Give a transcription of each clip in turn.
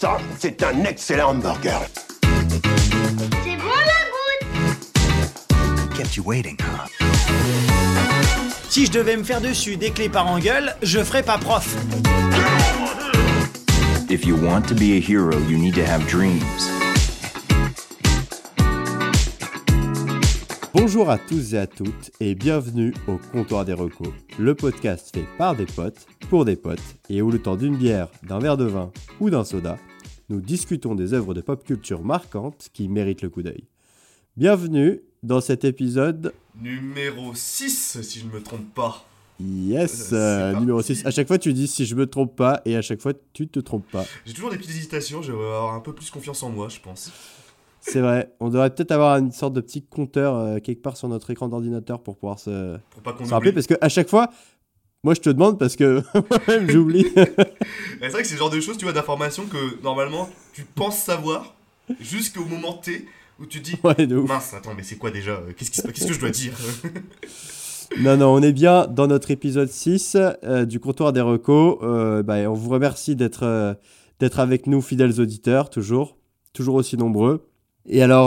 Ça, c'est un excellent hamburger. C'est bon la goutte Kept you waiting, huh? Si je devais me faire dessus des clés par engueule, je ferais pas prof. If you want to be a hero, you need to have dreams. Bonjour à tous et à toutes et bienvenue au Comptoir des Recos, le podcast fait par des potes, pour des potes, et où le temps d'une bière, d'un verre de vin ou d'un soda, nous discutons des œuvres de pop culture marquantes qui méritent le coup d'œil. Bienvenue dans cet épisode, Numéro 6, si je ne me trompe pas. yes, Euh, euh, numéro parti. 6. À chaque fois tu dis si je me trompe pas et à chaque fois tu te trompes pas. J'ai toujours des petites hésitations, je vais avoir un peu plus confiance en moi, je pense. C'est vrai, on devrait peut-être avoir une sorte de petit compteur euh, quelque part sur notre écran d'ordinateur pour pouvoir se, Pour pas se rappeler parce que à chaque fois, moi je te demande parce que moi-même j'oublie. C'est vrai que c'est le genre de choses, tu vois, d'informations que normalement tu penses savoir jusqu'au moment T où tu te dis ouais, de ouf. mince, attends, mais c'est quoi déjà? Qu'est-ce Qu'est-ce que je dois dire? Non, non, on est bien dans notre épisode 6 euh, du comptoir des recos. Euh, bah, on vous remercie d'être euh, d'être avec nous, fidèles auditeurs, toujours, toujours aussi nombreux. Et alors,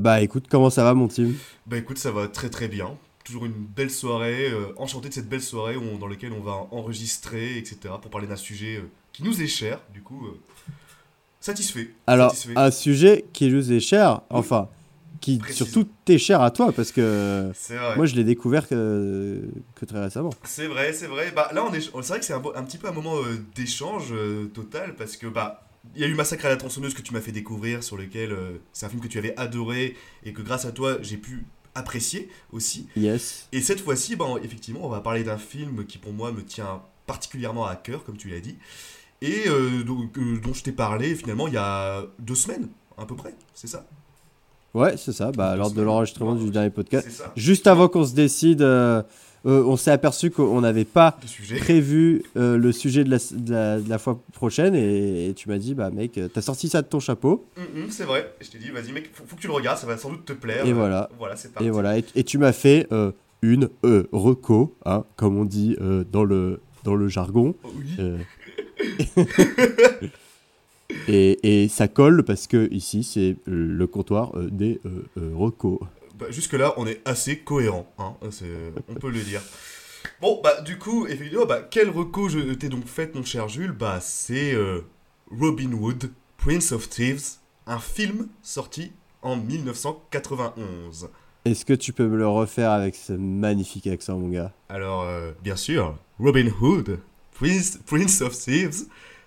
bah écoute, comment ça va mon team? Bah écoute, ça va très très bien. Toujours une belle soirée, euh, enchanté de cette belle soirée on- dans laquelle on va enregistrer, etc. pour parler d'un sujet euh, qui nous est cher, du coup. euh, satisfait. Alors, satisfait. un sujet qui nous est cher, Oui. enfin, qui Précisons. surtout t'est cher à toi, parce que moi je l'ai découvert que, que très récemment. C'est vrai, c'est vrai. Bah là. C'est vrai que c'est un, petit peu un moment euh, d'échange euh, total parce que bah. Il y a eu Massacre à la tronçonneuse que tu m'as fait découvrir, sur lequel euh, c'est un film que tu avais adoré et que grâce à toi j'ai pu apprécier aussi. Yes. Et cette fois-ci, bah, effectivement, on va parler d'un film qui pour moi me tient particulièrement à cœur, comme tu l'as dit, et euh, donc, euh, dont je t'ai parlé finalement il y a deux semaines, à peu près, c'est ça? Ouais, c'est ça, bah, lors de l'enregistrement du dernier podcast. Juste avant qu'on se décide, euh, euh, on s'est aperçu qu'on n'avait pas prévu euh, le sujet de la, de la, de la fois prochaine et, et tu m'as dit bah mec euh, t'as sorti ça de ton chapeau. Hum, hum, c'est vrai, je t'ai dit, vas-y mec, faut, faut que tu le regardes, ça va sans doute te plaire. Et Euh, voilà. Et voilà. Et, et tu m'as fait une reco hein, comme on dit dans le dans le jargon. Oh, oui. Et, et ça colle parce que ici c'est le comptoir des recos Bah, Jusque-là, on est assez cohérent, hein, c'est- on peut le dire. Bon, bah, du coup, effectivement, bah, quel reco je t'ai donc fait, mon cher Jules Bah, c'est euh, Robin Hood, Prince of Thieves, un film sorti en 1991. est-ce que tu peux me le refaire avec ce magnifique accent mon gars? Alors, euh, bien sûr, Robin Hood, Prince, Prince of Thieves,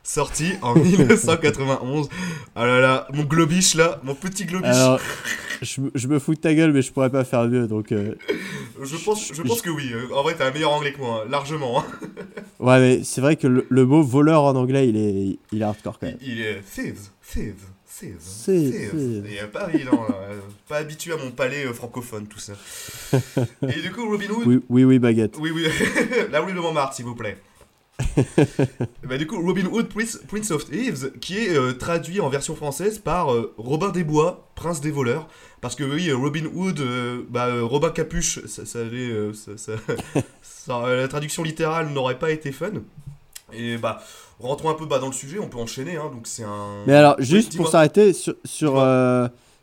sorti en 1991. Ah là là, mon globiche là, mon petit globiche. alors je, me- je me fous de ta gueule mais je pourrais pas faire mieux donc euh, je pense, je pense que oui. euh, En vrai, t'as un meilleur anglais que moi, hein, largement. hein. Ouais, mais c'est vrai que le, le mot voleur en anglais, il est, il est hardcore quand même. Il est Thieves, Thieves, Thieves, Thieves, Thieves. Il est pas évident, là, euh, pas habitué à mon palais euh, francophone, tout ça. Et du coup, Robin Hood. Oui, oui, oui, baguette. Oui, oui, la rue de Montmartre, s'il vous plaît. bah, du coup, Robin Hood, Prince, Prince of Thieves, qui est euh, traduit en version française par euh, Robin des Bois, Prince des voleurs. Parce que oui, euh, Robin Hood, euh, bah, Robin Capuche, ça, ça allait, ça- ça- ça- la traduction littérale n'aurait pas été fun. Et bah, rentrons un peu bah, dans le sujet, on peut enchaîner. Hein, donc c'est un. Mais alors, juste pour s'arrêter sur. sur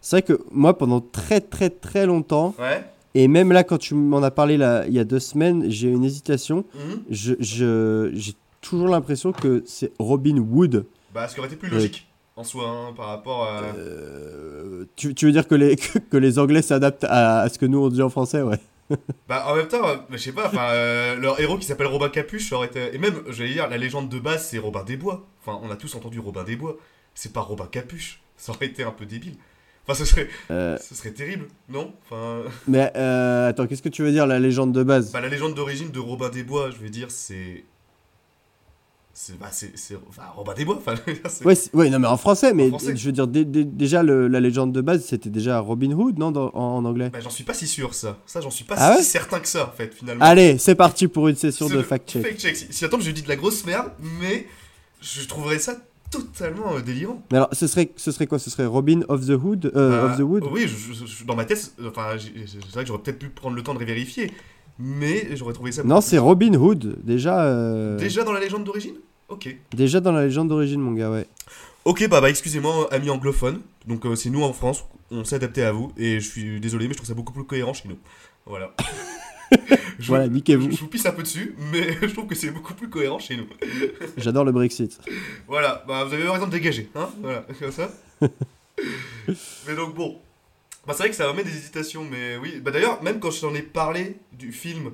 c'est vrai que moi, pendant très, très, très longtemps, Ouais. Et même là, quand tu m'en as parlé là, il y a deux semaines, j'ai une hésitation. mhm. Je, je- j'ai toujours l'impression que c'est Robin Wood. Bah, ce qui aurait été plus logique en soi hein, par rapport à. Euh, tu, tu veux dire que les, que, que les Anglais s'adaptent à, à ce que nous on dit en français, ouais. Bah en même temps, euh, je sais pas, enfin, euh, leur héros qui s'appelle Robin Capuche, aurait été... Et même, j'allais dire, la légende de base, c'est Robin des Bois. Enfin, on a tous entendu Robin des Bois. C'est pas Robin Capuche. Ça aurait été un peu débile. Enfin, ce serait, Euh, ce serait terrible, non? Enfin, mais euh, attends, qu'est-ce que tu veux dire, la légende de base? bah, la légende d'origine de Robin des Bois, je veux dire, c'est... C'est bah, enfin, Robin des Bois, enfin, Ouais, ouais, non, mais en français, mais français. je veux dire, dé- dé- déjà, le- la légende de base, c'était déjà Robin Hood, non, dans- en, en anglais? Bah, j'en suis pas si sûr, ça. Ça, j'en suis pas Ah si ouais? certain que ça, en fait, finalement. Allez, c'est parti pour une session de fact-check. Fact-check. Si, si attends, je dis de la grosse merde, mais je trouverais ça totalement euh, délirant. Mais alors, ce serait, ce serait quoi? Ce serait Robin of the Hood euh, Bah, of the Wood? Oui, je- dans ma tête, c'est- enfin, c'est vrai que j'aurais peut-être pu prendre le temps de vérifier, mais j'aurais trouvé ça. Non, c'est Robin Hood, déjà, euh, Déjà dans la légende d'origine? Ok. déjà dans la légende d'origine, mon gars, ouais. Ok, bah, bah excusez-moi, amis anglophones. Donc, euh, c'est nous en France, on s'est adapté à vous. Et je suis désolé, mais je trouve ça beaucoup plus cohérent chez nous. Voilà. je, Voilà, niquez-vous. Je, je vous pisse un peu dessus, mais je trouve que c'est beaucoup plus cohérent chez nous. J'adore le Brexit. Voilà, bah, vous avez raison de dégager, hein Voilà, comme ça. mais donc, bon. Bah, c'est vrai que ça remet des hésitations, mais oui. Bah, d'ailleurs, même quand je t'en ai parlé du film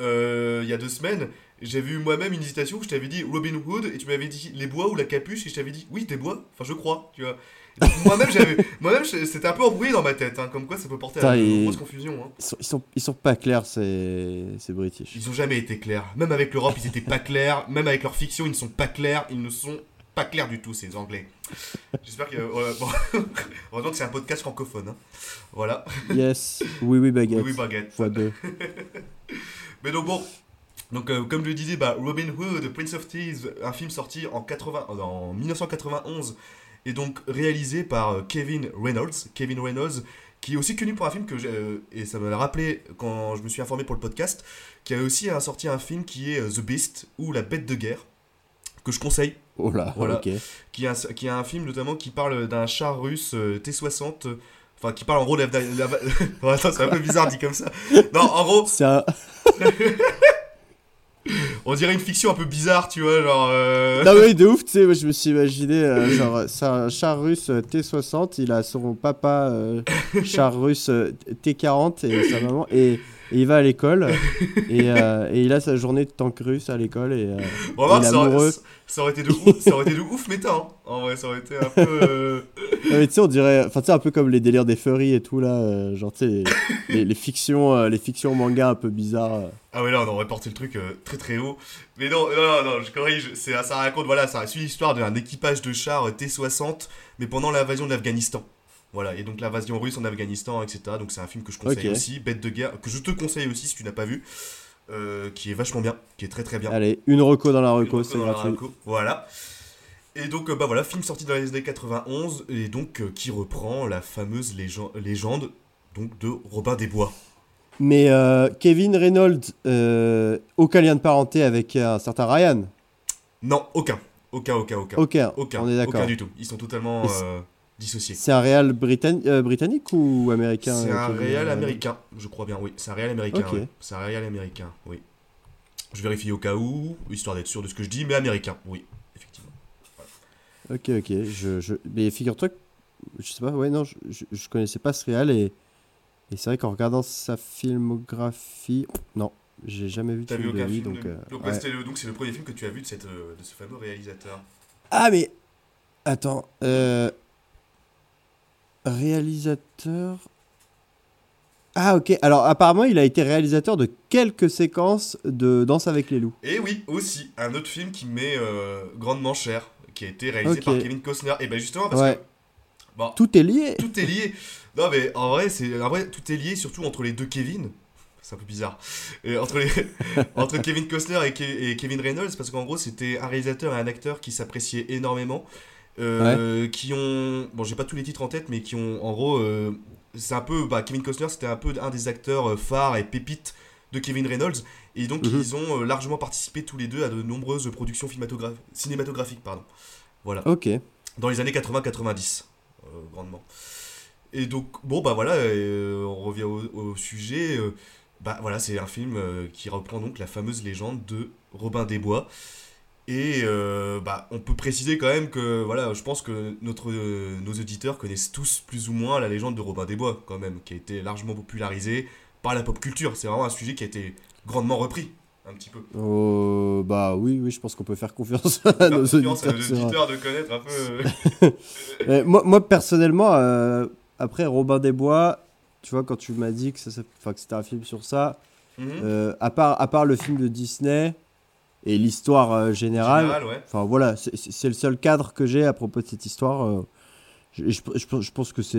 euh, il y a deux semaines, j'avais eu moi-même une hésitation. Je t'avais dit Robin Hood, et tu m'avais dit les bois ou la capuche, et je t'avais dit oui, des bois. Enfin, je crois, tu vois. Moi-même, je- c'était un peu embrouillé dans ma tête, hein, comme quoi ça peut porter à et- nombreuses confusions. Hein. Ils sont, ils sont, ils sont pas clairs, c'est c'est British. Ils ont jamais été clairs. Même avec l'Europe, ils étaient pas clairs. Même avec leur fiction, ils ne sont pas clairs. Ils ne sont pas clairs du tout, ces Anglais. J'espère que. euh, bon. Heureusement que c'est un podcast francophone. hein. Voilà. Yes, oui, oui, baguette. Oui, oui, baguette. Fois deux. Mais donc bon. Donc, euh, comme je le disais, bah, Robin Hood, Prince of Thieves, un film sorti en, 80, euh, en 1991 et donc réalisé par euh, Kevin Reynolds. Kevin Reynolds, qui est aussi connu pour un film que j'ai. euh, et ça me l'a rappelé quand je me suis informé pour le podcast, qui a aussi sorti un film qui est euh, The Beast ou La Bête de Guerre, que je conseille. Oh là, Voilà. ok. qui est, un, qui est un film notamment qui parle d'un char russe euh, T-60. euh, Enfin, qui parle en gros de la. attends, c'est un peu bizarre dit comme ça. Non, en gros, C'est un... on dirait une fiction un peu bizarre, tu vois, genre. euh, Non mais de ouf, tu sais, moi je me suis imaginé, euh, genre, c'est un char russe euh, T60, il a son papa euh, char russe euh, T40 et sa maman, et, et il va à l'école, et, euh, et il a sa journée de tank russe à l'école, et... euh, On va voir, il est ça, aurait- amoureux. ça aurait été de ouf, ça aurait été de ouf méta, hein. En vrai, ça aurait été un peu. euh, non, mais tu sais, on dirait, enfin tu sais, un peu comme les délires des furries et tout, là, euh, genre, tu sais, les, les, les fictions, les fictions manga un peu bizarres. Ah ouais, là, on aurait porté le truc très très haut. Mais non, non, non, je corrige. C'est, ça raconte, voilà, ça suit l'histoire d'un équipage de chars euh, T-60, mais pendant l'invasion de l'Afghanistan. Voilà, et donc l'invasion russe en Afghanistan, etc. Donc c'est un film que je conseille aussi, Bête de guerre, que je te conseille aussi si tu n'as pas vu, euh, qui est vachement bien, qui est très très bien. Allez, une reco dans la reco, c'est gratuit. reco, Voilà. Et donc, euh, bah voilà, film sorti dans les années 91, et donc euh, qui reprend la fameuse légen- légende donc, de Robin des Bois. Mais euh, Kevin Reynolds, euh, aucun lien de parenté avec un certain Ryan? Non, aucun. Aucun, aucun, aucun. Aucun, Aucun, on est d'accord. aucun du tout. Ils sont totalement Et c'est- un réal britann- euh, britannique ou américain C'est un Reynolds américain, je crois bien, oui. C'est un réel américain, oui. C'est un réel américain, oui. Je vérifie au cas où, histoire d'être sûr de ce que je dis, mais américain, oui, effectivement. Ok, ok. Je, je... Mais figure-toi que. Je sais pas, ouais, non, je, je, je connaissais pas ce réal et. Et c'est vrai qu'en regardant sa filmographie. Non, j'ai jamais vu de film de lui film donc. de- euh, Donc, ouais. le- donc c'est le premier film que tu as vu de, cette, euh, de ce fameux réalisateur. Ah, mais. Attends. Euh... Réalisateur. Ah, ok. Alors, apparemment, il a été réalisateur de quelques séquences de Danse avec les loups. Et oui, aussi, un autre film qui m'est euh, grandement cher, qui a été réalisé par Kevin Costner. Et ben justement, parce Ouais. que. Bon, Tout est lié. tout est lié. Non, mais en vrai, c'est en vrai, tout est lié, surtout entre les deux Kevin. C'est un peu bizarre. Et entre, les, entre Kevin Costner et, Ke- et Kevin Reynolds, parce qu'en gros, c'était un réalisateur et un acteur qui s'appréciaient énormément. Euh, Qui ont. Bon, j'ai pas tous les titres en tête, mais qui ont. En gros, euh, c'est un peu. Bah, Kevin Costner, c'était un peu un des acteurs euh, phares et pépites de Kevin Reynolds. Et donc, Mhm. ils ont largement participé tous les deux à de nombreuses productions cinématograph- cinématographiques. Pardon. Voilà Ok. dans les années 80-90, euh, grandement. Et donc, bon, bah voilà, on revient au, au sujet. bah voilà, c'est un film qui reprend donc la fameuse légende de Robin des Bois. Et euh, bah, on peut préciser quand même que, voilà, je pense que notre, euh, nos auditeurs connaissent tous plus ou moins la légende de Robin des Bois, quand même, qui a été largement popularisée par la pop culture. C'est vraiment un sujet qui a été grandement repris, un petit peu. Oh, bah oui, oui, je pense qu'on peut faire confiance à nos confiance à auditeurs. nos sur- auditeurs de connaître un peu. euh, Euh, moi, moi, personnellement, euh, après Robin des Bois, tu vois, quand tu m'as dit que, ça, que c'était un film sur ça, mhm. euh, à, part, à part le film de Disney et l'histoire euh, générale, Général, ouais. enfin voilà, c'est- le seul cadre que j'ai à propos de cette histoire. euh, je, je- je pense- je pense que c'est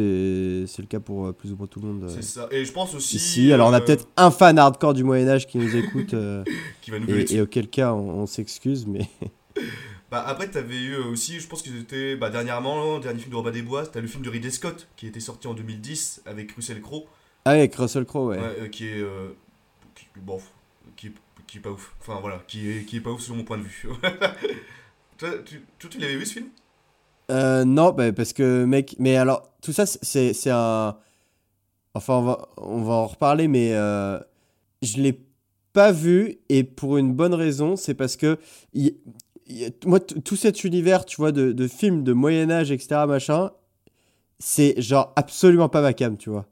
le cas pour euh, plus ou moins tout le monde. C'est ça. Et je pense aussi. Ici, alors on a euh, peut-être un fan hardcore du Moyen-Âge qui nous écoute, euh, Qui va nous et, et auquel cas on, on s'excuse, mais. Bah, après, t'avais eu aussi, je pense qu'ils étaient. Bah, dernièrement, le dernier film de Robin des Bois, t'as le film de Ridley Scott qui était sorti en 2010 avec Russell Crowe. Ah, avec Russell Crowe, ouais. Ouais, euh, qui est. qui, bon, qui, est pas ouf. Enfin, voilà, qui est, qui est pas ouf selon mon point de vue. Toi, tu, toi, tu l'avais vu ce film? Euh, non, bah, parce que, mec, mais alors, tout ça, c'est c'est un. Enfin, on va, on va en reparler, mais euh, je l'ai pas vu, et pour une bonne raison, c'est parce que. moi, tout cet univers, tu vois, de, de films de Moyen-Âge, etc., machin, c'est genre absolument pas ma cam, tu vois.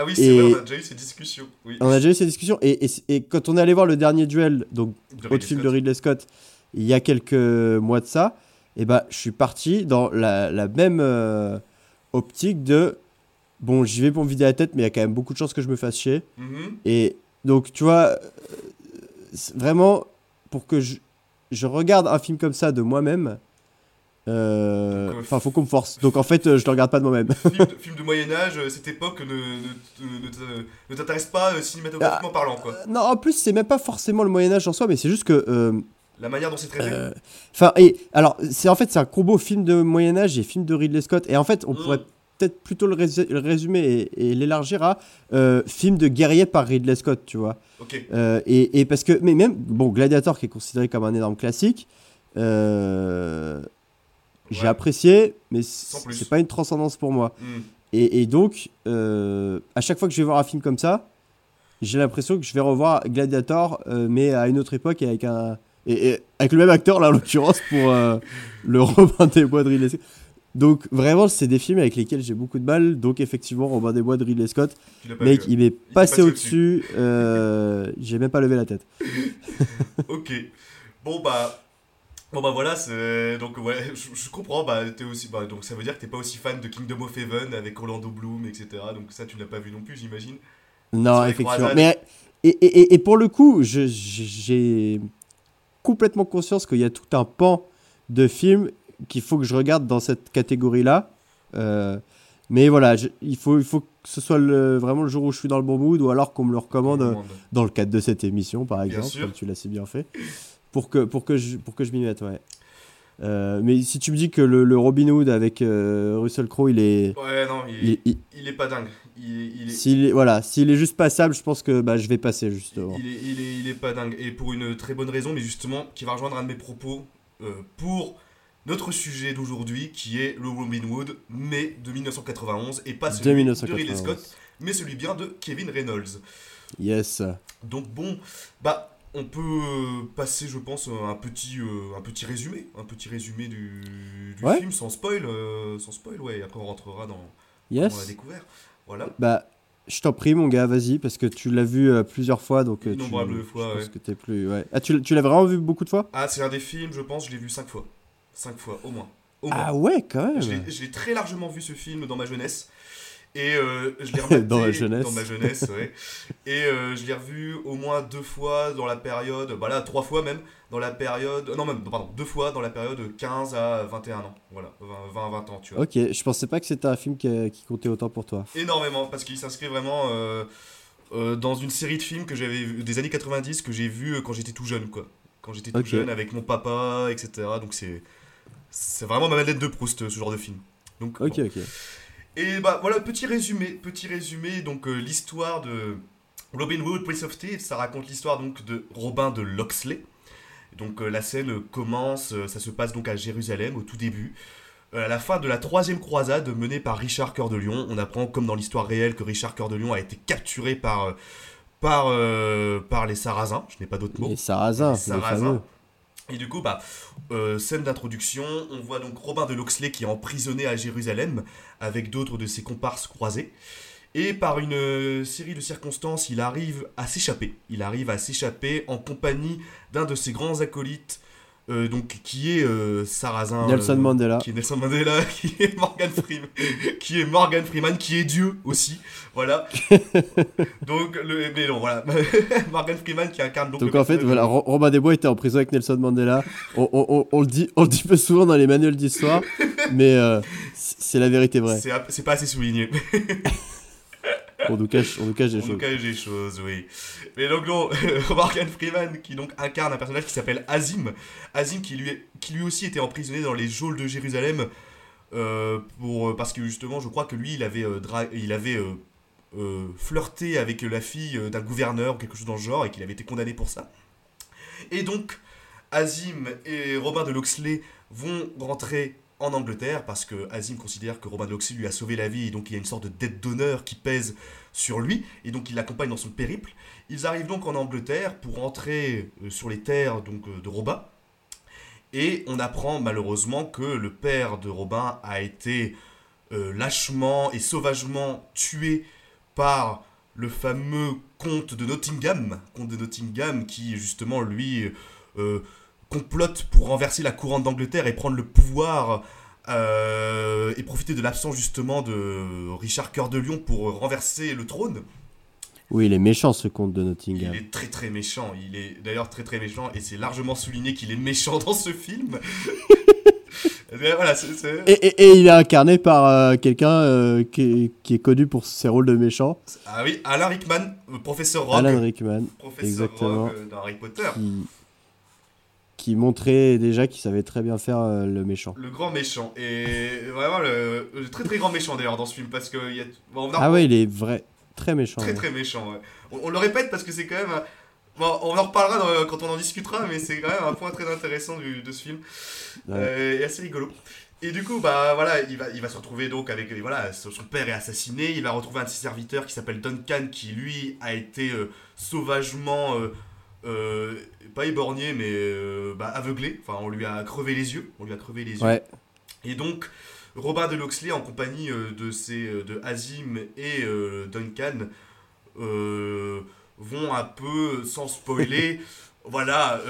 Ah oui, c'est vrai, on a déjà eu ces discussions. Oui. On a déjà eu ces discussions, et, et, et quand on est allé voir le dernier duel, donc De autre film de. Ridley Scott il y a quelques mois de ça, et ben je suis parti dans la, la même euh, optique de bon, j'y vais pour me vider la tête, mais il y a quand même beaucoup de chances que je me fasse chier. Mhm. Et donc, tu vois, euh, vraiment pour que je, je regarde un film comme ça de moi-même. Euh, Enfin, faut qu'on me force. Donc, en fait, euh, je le regarde pas de moi-même. film, de, film de Moyen-Âge, euh, cette époque ne, ne, ne ne t'intéresse pas cinématographiquement parlant, quoi. non, en plus, c'est même pas forcément le Moyen-Âge en soi, mais c'est juste que. La manière dont c'est traité. Euh, Enfin, et alors, c'est en fait, c'est un combo film de Moyen-Âge et film de Ridley Scott. Et en fait, on Mm. pourrait peut-être plutôt le, rés- le résumer et, et l'élargir à euh, film de guerrier par Ridley Scott, tu vois. Ok. Euh, et, et parce que, mais même, bon, Gladiator qui est considéré comme un énorme classique, euh, j'ai Ouais. apprécié, mais c'est pas une transcendance pour moi. Hmm. Et, et donc, euh, à chaque fois que je vais voir un film comme ça, j'ai l'impression que je vais revoir Gladiator, euh, mais à une autre époque et avec un. Et, et avec le même acteur, là, en l'occurrence, pour euh, le Robin des Bois de Ridley Scott. Donc, vraiment, c'est des films avec lesquels j'ai beaucoup de mal. Donc, effectivement, Robin des Bois de Ridley Scott, mec, vu, il m'est passé passé au-dessus. j'ai même pas levé la tête. Ok. Bon bah. Bon bah voilà, donc ouais, je, je comprends. Bah t'es aussi, bah donc ça veut dire que t'es pas aussi fan de Kingdom of Heaven avec Orlando Bloom, etc. Donc ça tu l'as pas vu non plus, j'imagine. Non, effectivement. Mais, et, et, et- pour le coup, j'ai complètement conscience qu'il y a tout un pan de films qu'il faut que je regarde dans cette catégorie-là. Euh, mais voilà, je- il, faut, il faut que ce soit le- vraiment le jour où je suis dans le bon mood ou alors qu'on me le recommande dans le cadre de cette émission, par exemple, comme tu l'as si bien fait, pour que, pour que je, pour que je m'y mette, ouais. Euh, mais si tu me dis que le, le Robin Hood avec euh, Russell Crowe, il est, Ouais non, il, il, il- il est pas dingue. Il, s'il est, voilà, s'il est juste passable, je pense que bah, je vais passer justement. Il est, il, est, est pas dingue. Et pour une très bonne raison, mais justement, qui va rejoindre un de mes propos euh, pour notre sujet d'aujourd'hui, qui est le Robin Hood, mais de 1991, et pas celui De de, 1991. Ridley Scott, mais celui bien de Kevin Reynolds. Yes. Donc bon, bah, on peut euh, passer, je pense, un petit, euh, un petit résumé, un petit résumé du, du Ouais. film, sans spoil, euh, sans spoil, ouais, et après on rentrera dans, dans la Yes. découverte. Voilà. Bah, je t'en prie, mon gars, vas-y, parce que tu l'as vu euh, plusieurs fois, donc euh, tu, Innombrables fois, je pense ouais. que t'es plus. Ouais. Ah, tu, l'as- tu l'as vraiment vu beaucoup de fois? Ah, c'est un des films, je pense, je l'ai vu cinq fois. Cinq fois, au moins. Au moins. Ah ouais, quand même. Je je l'ai très largement vu ce film dans ma jeunesse. Et euh, je l'ai rematé Dans la jeunesse. Dans ma jeunesse, ouais. Et euh, je l'ai revu au moins deux fois dans la période. Bah là, trois fois même. Dans la période. Non, même, pardon, deux fois dans la période 15 à 21 ans. Voilà, 20 à 20 ans, tu vois. Ok, je pensais pas que c'était un film qui, qui comptait autant pour toi. Énormément, parce qu'il s'inscrit vraiment euh, euh, dans une série de films que j'avais des années 90 que j'ai vu euh, quand j'étais tout jeune, quoi. Quand j'étais tout jeune avec mon papa, etc. Donc c'est. C'est vraiment ma Madeleine de Proust, ce genre de film. Donc, Ok, bon. ok. Et bah voilà, petit résumé, petit résumé, donc euh, l'histoire de Robin Hood, Prince of Thieves, ça raconte l'histoire donc de Robin de Loxley. Donc euh, la scène commence, euh, ça se passe donc à Jérusalem au tout début. À la fin de la troisième croisade menée par Richard Cœur de Lion, on apprend comme dans l'histoire réelle que Richard Cœur de Lion a été capturé par, par, par les Sarrasins, je n'ai pas d'autre mot. Les Sarrasins, les Sarrasins. Et du coup, bah, euh, scène d'introduction, on voit donc Robin de Loxley qui est emprisonné à Jérusalem avec d'autres de ses comparses croisés. Et par une euh, série de circonstances, il arrive à s'échapper. Il arrive à s'échapper en compagnie d'un de ses grands acolytes, euh, donc qui est euh, Sarrazin. Nelson euh, Mandela. Qui est Nelson Mandela, qui est Morgan Freeman, qui est Morgan Freeman, qui est Dieu aussi. Voilà. donc, le, mais non, voilà. Morgan Freeman qui incarne donc. Donc en fait, de- voilà, Ro- Robin des Bois était en prison avec Nelson Mandela. On, on- on- on le dit, on le dit peu souvent dans les manuels d'histoire, mais euh, c'est la vérité vraie. C'est pas assez souligné. On nous cache, on nous cache des On nous choses. cache des choses, oui. Mais donc non, Morgan Freeman qui donc incarne un personnage qui s'appelle Azim. Azim qui lui, qui lui aussi était emprisonné dans les geôles de Jérusalem euh, pour, parce que justement je crois que lui il avait, euh, dra- il avait euh, euh, flirté avec la fille euh, d'un gouverneur ou quelque chose dans le genre et qu'il avait été condamné pour ça. Et donc Azim et Robin de Loxley vont rentrer en Angleterre parce que Azim considère que Robin de Locksley lui a sauvé la vie et donc il y a une sorte de dette d'honneur qui pèse sur lui et donc il l'accompagne dans son périple. Ils arrivent donc en Angleterre pour entrer euh, sur les terres donc euh, de Robin et on apprend malheureusement que le père de Robin a été euh, lâchement et sauvagement tué par le fameux comte de Nottingham, comte de Nottingham qui justement lui complote pour renverser la couronne d'Angleterre et prendre le pouvoir euh, et profiter de l'absence justement de Richard Cœur de Lion pour renverser le trône. Oui, il est méchant ce comte de Il Nottingham. est très très méchant, il est d'ailleurs très très méchant et c'est largement souligné qu'il est méchant dans ce film. C'est- Et, et- et il est incarné par euh, quelqu'un euh, qui, est- qui est connu pour ses rôles de méchant, Ah oui, Alain Rickman, professeur Rogue, Alan Rickman, professeur exactement. Rogue dans Harry Potter. qui, qui montrait déjà qu'il savait très bien faire euh, le méchant. Le grand méchant. Et vraiment, le, le très très grand méchant d'ailleurs dans ce film. Parce que. Y a, bon, on Ah ouais, il est vrai, très méchant. Très ouais. très méchant, ouais. On, on le répète parce que c'est quand même. un- Bon, on en reparlera dans- quand on en discutera, mais c'est quand même un point très intéressant du- de ce film. Ouais. Euh, et assez rigolo. Et du coup, bah voilà, il va, il va se retrouver donc avec. euh, Voilà, son son père est assassiné. Il va retrouver un de ses serviteurs qui s'appelle Duncan, qui lui a été euh, sauvagement. euh, euh, pas éborgné, mais euh, bah, aveuglé. Enfin, on lui a crevé les yeux. On lui a crevé les yeux. Ouais, Et donc, Robin de Loxley, en compagnie euh, de, ses, euh, de Azim et euh, Duncan, vont un peu, sans spoiler, voilà,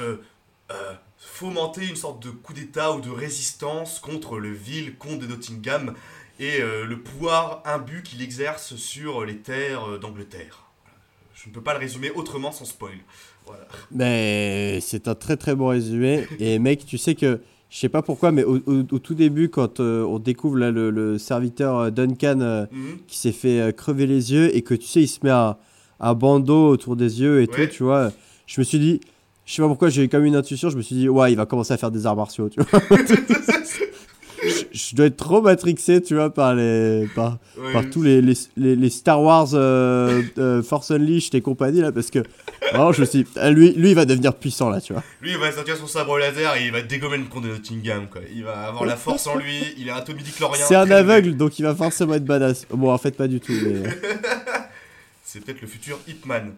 fomenter une sorte de coup d'État ou de résistance contre le vil comte de Nottingham et le pouvoir imbu qu'il exerce sur les terres d'Angleterre. Je ne peux pas le résumer autrement sans spoil. Voilà. mais c'est un très très bon résumé. Et mec, tu sais que, je sais pas pourquoi, mais au, au- au tout début, quand euh, on découvre là, le, le serviteur euh, Duncan euh, Mhm. qui s'est fait euh, crever les yeux et que tu sais, il se met un, un bandeau autour des yeux et Ouais. tout, tu vois, je me suis dit, je sais pas pourquoi, j'ai eu comme une intuition, je me suis dit, ouais, il va commencer à faire des arts martiaux, tu vois. je, dois être trop matrixé, tu vois, par les. Par, Ouais. par tous les, les, les- les Star Wars euh, euh, Force Unleashed et compagnie là parce que vraiment je me suis dit, lui, lui il va devenir puissant là tu vois Lui, il va sortir son sabre laser et il va dégommer le comte de Nottingham, quoi. Il va avoir la force en lui, il est un midi-chlorien. c'est un aveugle donc il va forcément être badass bon en fait pas du tout mais C'est peut-être le futur Hitman.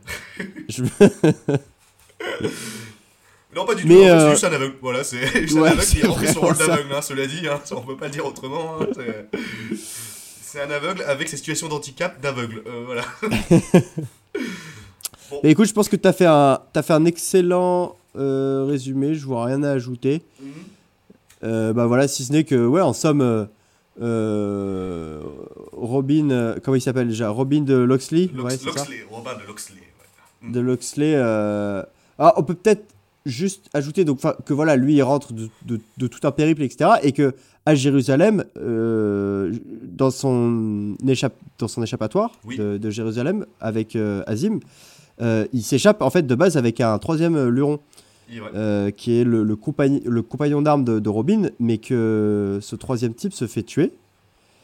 je- Non, pas du tout, Mais, en fait, euh, c'est juste un aveugle. Voilà, c'est juste un aveugle qui a repris son rôle d'aveugle, hein, cela dit, hein, on peut pas le dire autrement. hein, c'est- un aveugle avec ses situations d'handicap d'aveugle. euh, voilà. mais écoute je pense que t'as fait un t'as fait un excellent euh, résumé je vois rien à ajouter Mhm. Euh, bah voilà si ce n'est que ouais en somme Robin comment il s'appelle déjà? Robin de Loxley? Lox- ouais, c'est ça Loxley, Robin de Loxley. ouais. de Loxley. Ah, on peut peut-être juste ajouter donc, que voilà, lui, il rentre de, de- de tout un périple, etc. Et que à Jérusalem, euh, dans, son échappe, dans son échappatoire Oui. de, de Jérusalem, avec euh, Azim, euh, il s'échappe en fait de base avec un troisième luron, ouais. qui est le, le, compagni- le compagnon d'armes de, Robin, mais que ce troisième type se fait tuer,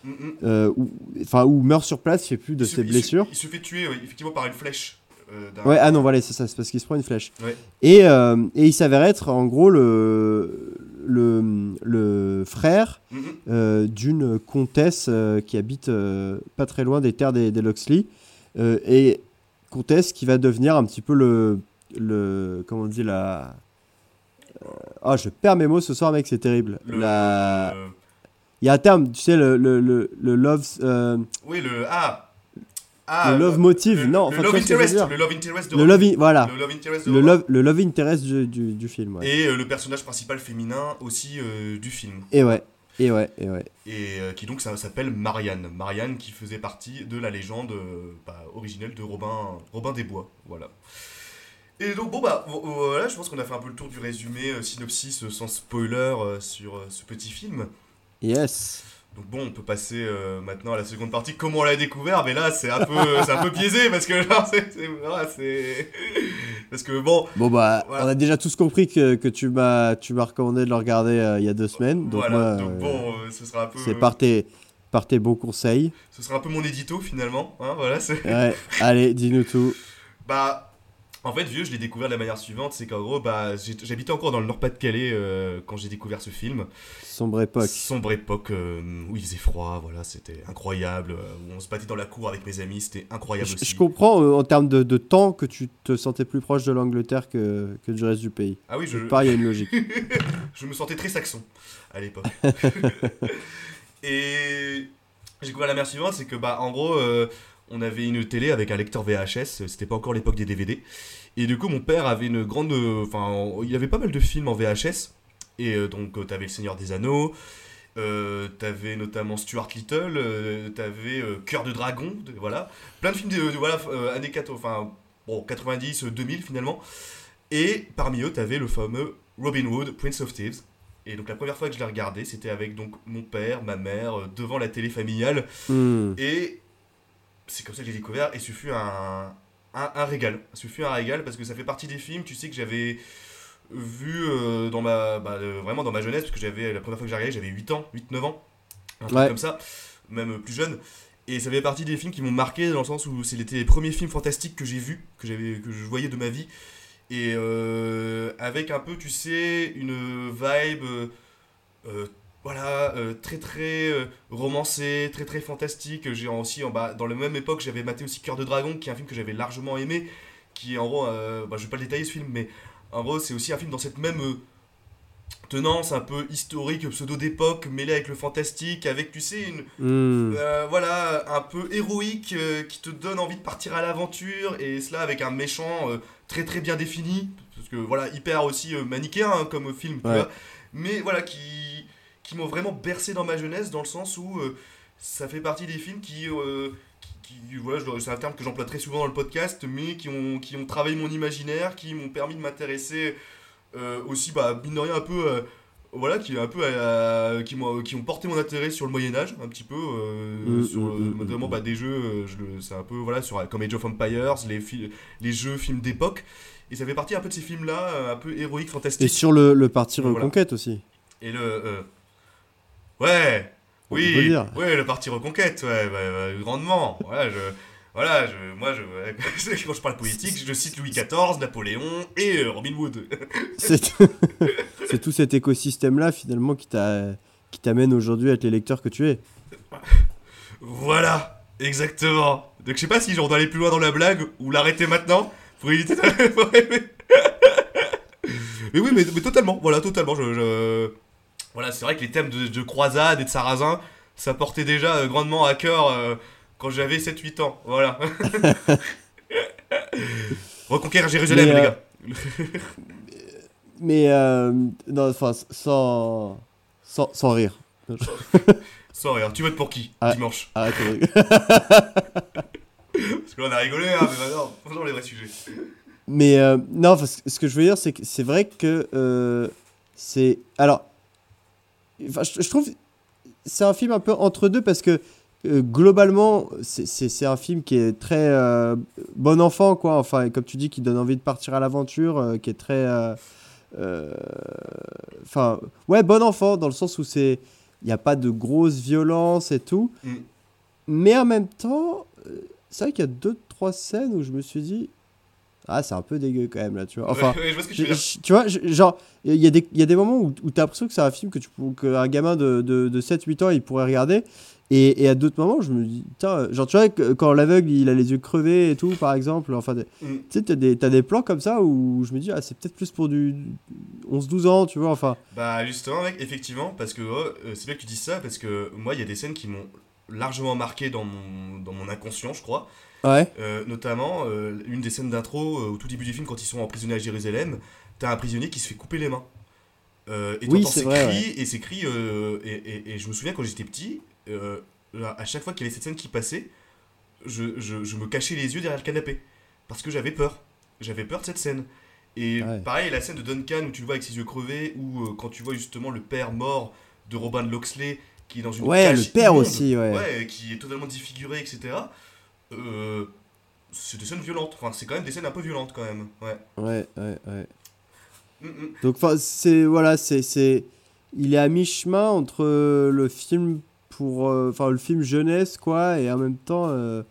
Mm, mm. ou, enfin, ou meurt sur place, je sais plus de Il ses il se- blessures. Il se fait tuer, effectivement, par une flèche. Euh, Ouais, ah non, voilà, c'est ça, c'est parce qu'il se prend une flèche. Ouais. Et, euh, et il s'avère être en gros le, le, le frère Mm, mm. euh, d'une comtesse qui habite pas très loin des terres des, des Loxley. Et comtesse qui va devenir un petit peu le. le comment on dit la. Ah, je perds mes mots ce soir, mec, c'est terrible. Le- La- Il y a un terme, tu sais, le, le, le, le love. euh, Oui, le. Ah Ah, Le love motive, le- non, le enfin, tu love interest, le love interest de le love, voilà. Le love interest de Le love, le love interest du, du, du film, ouais. Et euh, le personnage principal féminin aussi euh, du film. Et ouais, et ouais, et ouais. Et euh, qui donc ça s'appelle Marianne. Marianne qui faisait partie de la légende bah, originelle de Robin, Robin des Bois. Voilà. Et donc bon bah vo- voilà, je pense qu'on a fait un peu le tour du résumé, synopsis sans spoiler sur ce petit film. Yes. Donc bon, on peut passer euh, maintenant à la seconde partie. Comment on l'a découvert? Mais là, c'est un peu, c'est un peu biaisé parce que là, c'est, c'est- voilà, c'est, parce que bon, Bon bah, Voilà. on a déjà tous compris que, que tu m'as tu m'as recommandé de le regarder euh, il y a deux semaines. Donc voilà. moi, donc bon, euh, ce sera un peu, c'est par tes, par tes bons conseils. ce sera un peu mon édito finalement. Hein, voilà, c'est. Ouais, allez, dis-nous tout. Bah, En fait, vieux, je l'ai découvert de la manière suivante, c'est qu'en gros, bah, j'habitais encore dans le Nord-Pas-de-Calais euh, quand j'ai découvert ce film. Sombre époque. Sombre époque euh, où il faisait froid, voilà, c'était incroyable. euh, où on se battait dans la cour avec mes amis, c'était incroyable Je, aussi. je comprends euh, en termes de, de temps que tu te sentais plus proche de l'Angleterre que, que du reste du pays. Ah oui, je, part, il y a une logique. je me sentais très saxon à l'époque. Et j'ai découvert la manière suivante, c'est que bah en gros, on avait une télé avec un lecteur VHS. C'était pas encore l'époque des DVD. Et du coup, mon père avait une grande, enfin, il avait pas mal de films en VHS. Et euh, donc, euh, t'avais Le Seigneur des Anneaux. Euh, t'avais notamment Stuart Little, euh, t'avais euh, Cœur de Dragon, de- voilà, plein de films de, de- voilà, années 80, enfin bon 90, euh, 2000 finalement, et parmi eux t'avais le fameux Robin Hood, Prince of Thieves, et donc la première fois que je l'ai regardé, c'était avec donc mon père, ma mère, devant la télé familiale, Hmm. et c'est comme ça que j'ai découvert, et ce fut un, un, un régal. Ce fut un régal parce que ça fait partie des films, tu sais, que j'avais vu euh, dans ma, bah, euh, vraiment dans ma jeunesse, parce que j'avais, la première fois que j'ai regardé, j'avais 8 ans, 8-9 ans, un truc Ouais. comme ça, même plus jeune. Et ça fait partie des films qui m'ont marqué dans le sens où c'était les premiers films fantastiques que j'ai vus, que, que je voyais de ma vie. Et euh, avec un peu, tu sais, une vibe euh, euh, voilà, euh, très très euh, romancée, très très fantastique. J'ai aussi, en, bas, dans la même époque, j'avais maté aussi Cœur de Dragon, qui est un film que j'avais largement aimé, qui en gros, euh, bah, je vais pas le détailler ce film, mais en gros, c'est aussi un film dans cette même euh, tenance un peu historique, pseudo d'époque, mêlée avec le fantastique, avec, tu sais, une, Hmm. euh, voilà, un peu héroïque, euh, qui te donne envie de partir à l'aventure, et cela avec un méchant euh, très très bien défini, parce que voilà, hyper aussi manichéen hein, comme film, tu Ouais. vois, mais voilà, qui, qui m'ont vraiment bercé dans ma jeunesse, dans le sens où euh, ça fait partie des films qui, euh, qui, qui- voilà, c'est un terme que j'emploie très souvent dans le podcast, mais qui ont, qui ont travaillé mon imaginaire, qui m'ont permis de m'intéresser euh, aussi, bah, mine de rien, un peu... voilà, qui, est un peu, euh, qui, m'ont, qui ont porté mon intérêt sur le Moyen-Âge, un petit peu, euh, Mm, sur, mm, mm, notamment mm. bah, des jeux, je c'est un peu, voilà, sur, comme Age of Empires, les, les jeux, films d'époque, et ça fait partie un peu de ces films-là, euh, un peu héroïques, Et fantastiques. sur le, le parti Voilà. reconquête aussi. Et le. euh, Ouais On Oui. Ouais, le parti reconquête, ouais, bah, grandement. Voilà, je. Voilà, je, moi, je, quand je parle politique, je cite Louis XIV, Napoléon et euh, Robin Hood. C'est tout cet écosystème-là finalement qui t'a qui t'amène aujourd'hui à être l'électeur que tu es. voilà, exactement. Donc je sais pas si genre d'aller plus loin dans la blague ou l'arrêter maintenant pour éviter de... mais oui, mais, mais totalement, voilà, totalement. Je, je- Voilà, c'est vrai que les thèmes de, de croisade et de sarrasin, ça portait déjà euh, grandement à cœur euh, quand j'avais 7-8 ans. Voilà. Reconquérir Jérusalem, Mais, les euh, gars. Mais non, enfin sans, sans sans rire. Sans rire, tu votes pour qui Ah. dimanche rigoler. Parce que là, on a rigolé, hein, mais maintenant, faisons les vrais sujets. Mais euh, non, ce ce que je veux dire, c'est que c'est vrai que euh, c'est. Alors, enfin, je, je trouve c'est un film un peu entre deux parce que euh, globalement, c'est- un film qui est très euh, bon enfant, quoi. Enfin, comme tu dis, qui donne envie de partir à l'aventure, euh, qui est très. Enfin, ouais, bon enfant, dans le sens où c'est. Il n'y a pas de grosse violence et tout. Mm. Mais en même temps, c'est vrai qu'il y a deux, trois scènes où je me suis dit. Ah, c'est un peu dégueu quand même là, tu vois. Enfin, Ouais, ouais, je tu vois, je- genre, il y, a des- il y a des moments où, où tu as l'impression que c'est un film que tu que un gamin de, de, de 7-8 ans il pourrait regarder. Et, et à d'autres moments, je me dis, putain, genre, tu vois, quand l'aveugle il a les yeux crevés et tout, par exemple, enfin, Mm. tu sais, t'as des, t'as des plans comme ça où je me dis, ah, c'est peut-être plus pour du 11-12 ans, tu vois, enfin. Bah justement mec, effectivement, parce que oh, euh, c'est bien que tu dises ça, parce que moi il y a des scènes qui m'ont largement marqué dans mon, dans mon inconscient, je crois. Ouais. Euh, notamment, euh, une des scènes d'intro euh, au tout début du film, quand ils sont emprisonnés à Jérusalem, t'as un prisonnier qui se fait couper les mains. Et Oui, c'est ces vrai, cris, et cris, et, et- et je me souviens quand j'étais petit, à chaque fois qu'il y avait cette scène qui passait, je, je- je me cachais les yeux derrière le canapé. Parce que j'avais peur. J'avais peur de cette scène. Et Ouais. pareil, la scène de Duncan où tu le vois avec ses yeux crevés, ou quand tu vois justement le père mort de Robin de Loxley qui est dans une Ouais, cage le père immonde, aussi, ouais. ouais, qui est totalement défiguré, etc. Euh, c'est des scènes violentes. Enfin, c'est quand même des scènes un peu violentes quand même. Ouais. Ouais, ouais, ouais. Mm, mm. Donc, enfin, c'est. Voilà, c'est. c'est- Il est à mi-chemin entre euh, le film pour. euh, Enfin, le film jeunesse, quoi, et en même temps. euh,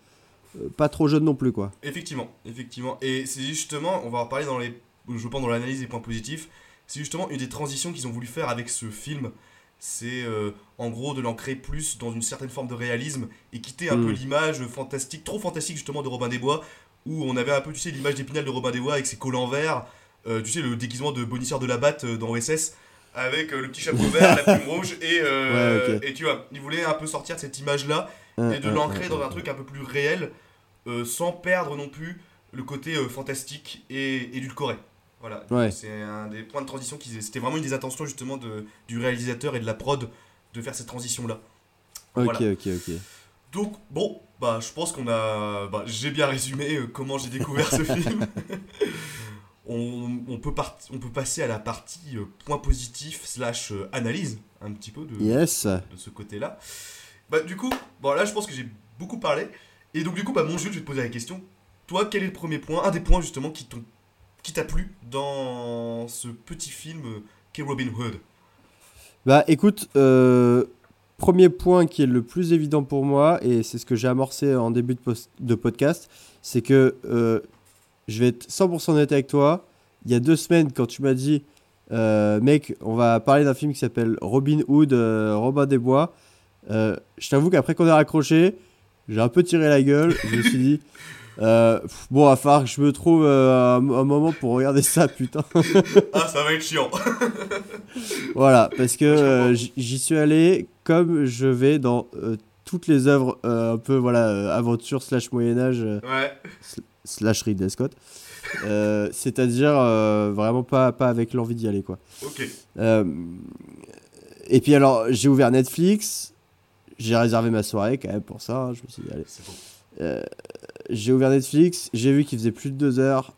pas trop jeune non plus, quoi. Effectivement, effectivement. Et c'est justement, on va en parler dans les, je pense dans l'analyse des points positifs. C'est justement une des transitions qu'ils ont voulu faire avec ce film. C'est euh, en gros de l'ancrer plus dans une certaine forme de réalisme et quitter un Mm. peu l'image fantastique, trop fantastique justement de Robin des Bois, où on avait un peu, tu sais, l'image d'épinal de Robin des Bois avec ses collants verts, euh, tu sais, le déguisement de bonisseur de la batte euh, dans OSS, avec le petit chapeau vert, la plume rouge, et, Ouais, et tu vois, ils voulaient un peu sortir de cette image-là et de l'ancrer dans un truc un peu plus réel, sans perdre non plus le côté fantastique et édulcoré. Voilà, Ouais. c'est un des points de transition qui c'était vraiment une des intentions justement de, du réalisateur et de la prod de faire cette transition là. Ok, Voilà. ok, ok. Donc bon, bah je pense qu'on a, bah, j'ai bien résumé euh, comment j'ai découvert ce film. on, on peut part- on peut passer à la partie euh, point positif slash euh, analyse un petit peu de, Yes. de ce côté-là. Bah, du coup, bon, là, je pense que j'ai beaucoup parlé. Et donc, du coup, bah, mon Jules, je vais te poser la question. Toi, quel est le premier point, un des points justement qui t'ont- qui t'a plu dans ce petit film euh, qu'est Robin Hood? Bah écoute, euh, premier point qui est le plus évident pour moi, et c'est ce que j'ai amorcé en début de, post- de podcast, c'est que euh, je vais être 100% honnête avec toi. Il y a deux semaines, quand tu m'as dit, euh, mec, on va parler d'un film qui s'appelle Robin Hood, euh, Robin des Bois, euh, je t'avoue qu'après qu'on a raccroché, j'ai un peu tiré la gueule. Je me suis dit, euh, pff, bon, va falloir que je me trouve euh, un, un moment pour regarder ça, putain. Ah, ça va être chiant Voilà, parce que euh, j'y suis allé comme je vais dans euh, toutes les œuvres euh, un peu voilà aventure slash Moyen Âge Ouais, slash Ridley Scott. C'est-à-dire vraiment pas, pas avec l'envie d'y aller quoi. ok. Et puis alors j'ai ouvert Netflix, j'ai réservé ma soirée quand même pour ça. hein, je me suis dit allez. C'est bon. J'ai ouvert Netflix, j'ai vu qu'il faisait plus de deux heures.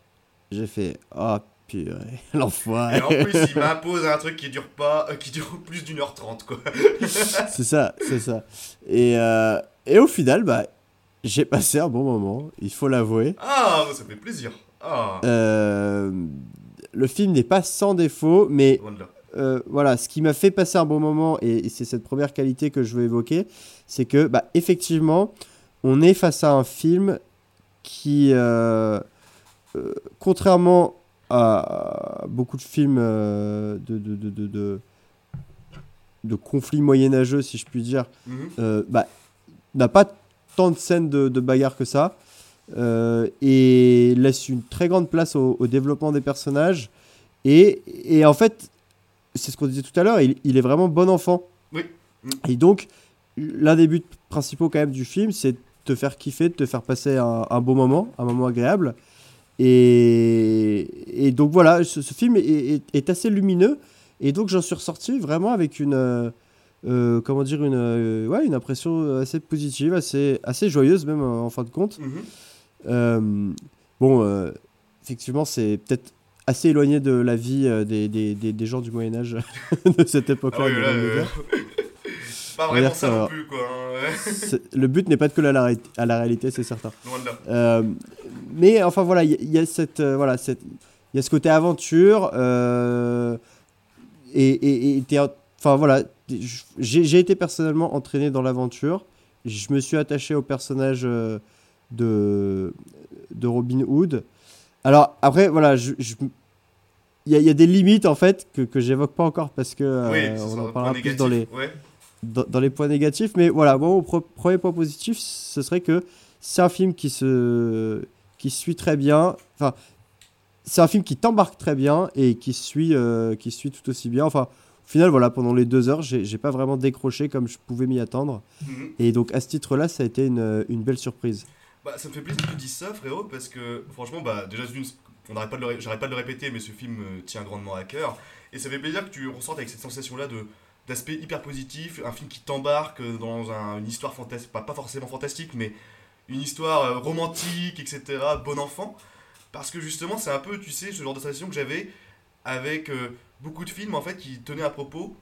J'ai fait ah purée l'enfoiré. Et en plus, il m'impose un truc qui dure pas, euh, qui dure plus d'une heure trente, quoi. c'est ça, c'est ça. Et, euh, et au final, bah, j'ai passé un bon moment, il faut l'avouer. Ah, ça fait plaisir. Ah, Euh, le film n'est pas sans défaut, mais euh, voilà, ce qui m'a fait passer un bon moment, et, et c'est cette première qualité que je veux évoquer, c'est que, bah, effectivement, on est face à un film qui, euh, euh, contrairement à beaucoup de films euh, de, de, de, de, de, conflits moyenâgeux, si je puis dire, Mhm. euh, bah, n'a pas tant de scènes de, bagarre que ça euh, et laisse une très grande place au, au développement des personnages et, et en fait c'est ce qu'on disait tout à l'heure il, il est vraiment bon enfant Oui. Mm. et donc l'un des buts principaux quand même du film c'est te faire kiffer de te faire passer un, un bon moment un moment agréable. Et, et donc voilà ce, ce film est, est- est assez lumineux. Et donc j'en suis ressorti vraiment avec une euh, euh, comment dire une euh, ouais une impression assez positive assez assez joyeuse même en fin de compte. Mhm. Bon effectivement c'est peut-être assez éloigné de la vie des, des, des, des gens du Moyen Âge de cette époque Ah oui, pas On va vraiment dire ça ça non va. plus, quoi. hein, le but n'est pas de coller à la, ré- à la réalité c'est certain Loin de là. Euh, mais enfin voilà, il y, a cette euh, voilà cette il y a ce côté aventure euh, et et, enfin voilà j'ai été personnellement entraîné dans l'aventure. Je me suis attaché au personnage euh, de de Robin Hood. Alors après voilà, je, je- il y, a, il y a des limites en fait que, que j'évoque pas encore parce que euh, oui, on en parlera plus dans les. Ouais. Dans, dans les points négatifs. Mais voilà, bon, mon premier point positif, ce serait que c'est un film qui se qui suit très bien. Enfin, c'est un film qui t'embarque très bien et qui suit euh, qui suit tout aussi bien. Enfin, au final, voilà, pendant les deux heures, j'ai pas vraiment décroché comme je pouvais m'y attendre. Mhm. Et donc à ce titre-là, ça a été une, une belle surprise. Bah, ça me fait plaisir que tu dises ça, frérot, parce que franchement, bah, déjà, n'arrête pas de le j'arrête pas de le répéter, mais ce film me tient grandement à cœur. Et ça fait plaisir que tu ressortes avec cette sensation-là de, d'aspect hyper positif, un film qui t'embarque dans un- une histoire fantastique, pas, pas forcément fantastique, mais une histoire euh, romantique, etc., bon enfant. Parce que justement, c'est un peu, tu sais, ce genre de sensation que j'avais avec euh, beaucoup de films, en fait, qui tenaient à propos.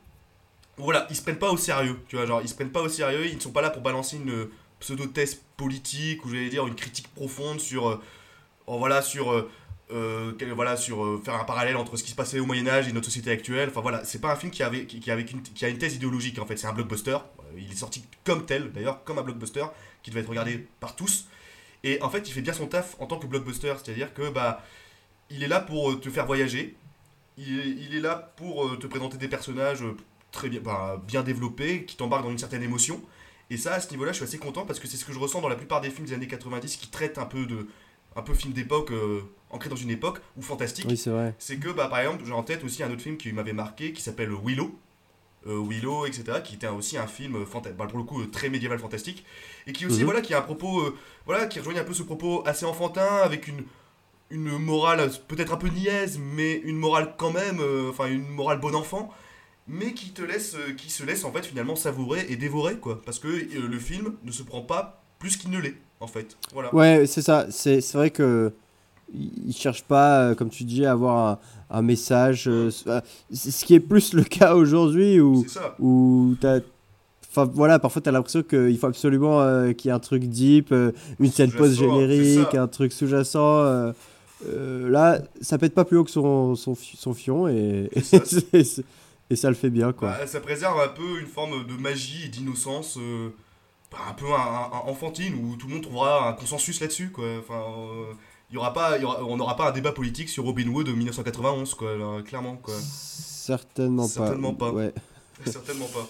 Voilà, ils se prennent pas au sérieux, tu vois, genre, ils se prennent pas au sérieux, ils ne sont pas là pour balancer une pseudo-thèse politique, ou j'allais dire une critique profonde sur, euh, oh, voilà, sur, euh, euh, voilà, sur euh, faire un parallèle entre ce qui se passait au Moyen-Âge et notre société actuelle. Enfin voilà, c'est pas un film qui, avait, qui, qui qui a une thèse idéologique, en fait, c'est un blockbuster. Euh, Il est sorti comme tel, d'ailleurs, comme un blockbuster, qui devait être regardé par tous. Et en fait, il fait bien son taf en tant que blockbuster, c'est-à-dire que bah, il est là pour te faire voyager. Il est, là pour te présenter des personnages très bien, bah, bien développés, qui t'embarquent dans une certaine émotion. Et ça, à ce niveau-là, je suis assez content parce que c'est ce que je ressens dans la plupart des films des années 90 qui traitent un peu de, un peu film d'époque, ancré dans une époque ou fantastique. Oui, c'est vrai. C'est que, bah, par exemple, j'ai en tête aussi un autre film qui m'avait marqué qui s'appelle Willow. Euh, Willow, etc., qui était aussi un film fanta- bah, pour le coup euh, très médiéval fantastique, et qui aussi, Mhm. voilà, qui a un propos, euh, voilà, qui rejoignait un peu ce propos assez enfantin, avec une, une morale euh, peut-être un peu niaise, mais une morale quand même, euh, enfin une morale bon enfant, mais qui te laisse, euh, qui se laisse en fait finalement savourer et dévorer, quoi, parce que euh, le film ne se prend pas plus qu'il ne l'est, en fait, voilà. Ouais, c'est ça. C'est c'est vrai que il cherche pas, euh, comme tu dis, à avoir un, un message. euh, euh, ce qui est plus le cas aujourd'hui où, où t'as. Enfin voilà, parfois t'as l'impression qu'il faut absolument euh, qu'il y ait un truc deep, euh, une scène post-générique, un truc sous-jacent. là, ça pète pas plus haut que son, son, fi- son fion et, et, ça. et ça le fait bien quoi. Bah, ça préserve un peu une forme de magie et d'innocence bah, un peu un- un- enfantine où tout le monde trouvera un consensus là-dessus quoi. Enfin, il y aura pas, il y aura- on n'aura pas un débat politique sur Robin Hood de 1991 quoi, là, clairement quoi. Certainement pas. Certainement pas. Ouais. Certainement pas.